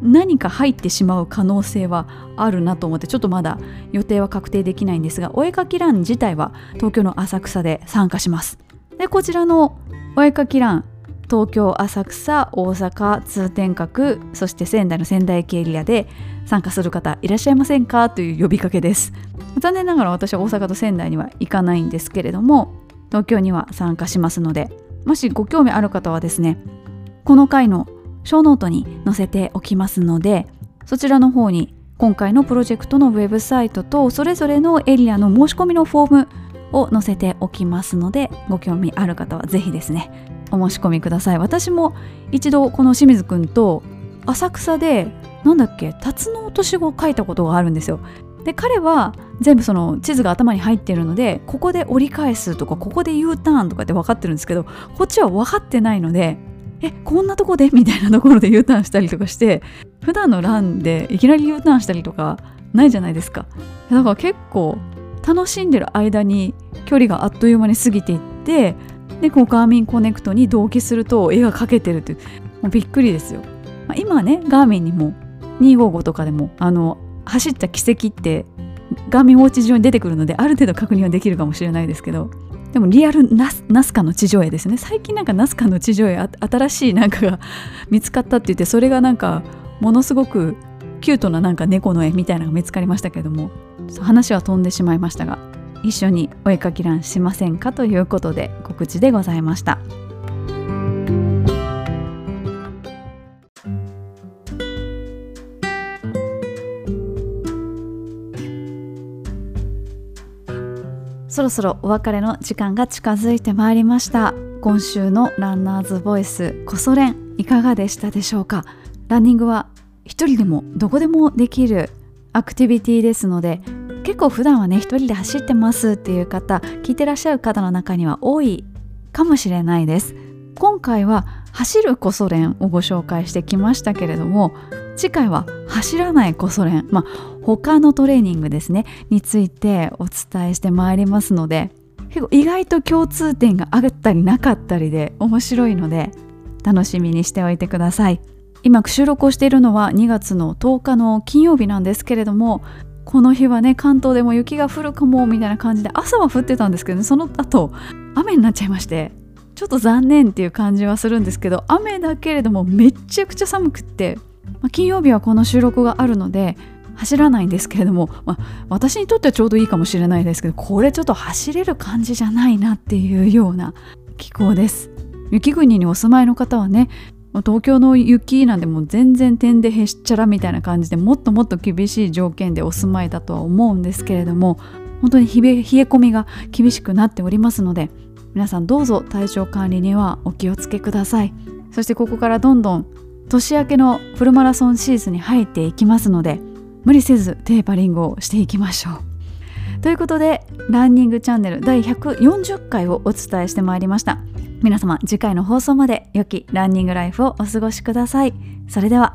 何か入ってしまう可能性はあるなと思ってちょっとまだ予定は確定できないんですがお絵かきラン自体は東京の浅草で参加します。でこちらのお絵かきラン東京浅草大阪通天閣そして仙台の仙台駅エリアで参加する方いらっしゃいませんかという呼びかけです。残念ながら私は大阪と仙台には行かないんですけれども東京には参加しますのでもしご興味ある方はですねこの回のショーノートに載せておきますのでそちらの方に今回のプロジェクトのウェブサイトとそれぞれのエリアの申し込みのフォームを載せておきますのでご興味ある方は是非ですねお申し込みください。私も一度この清水くんと浅草でなんだっけ辰の落とし子を書いたことがあるんですよ。で彼は全部その地図が頭に入っているのでここで折り返すとかここで U ターンとかって分かってるんですけどこっちは分かってないのでえこんなとこで？みたいなところで U ターンしたりとかして普段のランでいきなり U ターンしたりとかないじゃないですか。だから結構楽しんでる間に距離があっという間に過ぎていってでこうガーミンコネクトに同期すると絵が描けてるってもうびっくりですよ、まあ、今ねガーミンにも255とかでもあの走った軌跡ってガーミンウォッチ上に出てくるのである程度確認はできるかもしれないですけどでもリアルナスナスカの地上絵ですね。最近なんかナスカの地上絵新しいなんかが見つかったって言ってそれがなんかものすごくキュートななんか猫の絵みたいなのが見つかりましたけども話は飛んでしまいましたが一緒にお絵かき欄しませんか？ということで告知でございました。そろそろお別れの時間が近づいてまいりました。今週のランナーズボイスこそ練いかがでしたでしょうか？ランニングは一人でもどこでもできるアクティビティですので結構普段はね一人で走ってますっていう方聞いてらっしゃる方の中には多いかもしれないです。今回は走るこそ練をご紹介してきましたけれども次回は走らないこそ練まあ他のトレーニングですねについてお伝えしてまいりますので結構意外と共通点があったりなかったりで面白いので楽しみにしておいてください。今収録をしているのは2月の10日の金曜日なんですけれどもこの日はね関東でも雪が降るかもみたいな感じで朝は降ってたんですけど、ね、その後雨になっちゃいましてちょっと残念っていう感じはするんですけど雨だけれどもめっちゃくちゃ寒くって、まあ、金曜日はこの収録があるので走らないんですけれども、まあ、私にとってはちょうどいいかもしれないですけどこれちょっと走れる感じじゃないなっていうような気候です。雪国にお住まいの方はね東京の雪なんでもう全然点でへっちゃらみたいな感じでもっともっと厳しい条件でお住まいだとは思うんですけれども本当に冷え込みが厳しくなっておりますので皆さんどうぞ体調管理にはお気をつけください。そしてここからどんどん年明けのフルマラソンシーズンに入っていきますので無理せずテーパリングをしていきましょう。ということでランニングチャンネル第140回をお伝えしてまいりました。皆様次回の放送まで良きランニングライフをお過ごしください。それでは。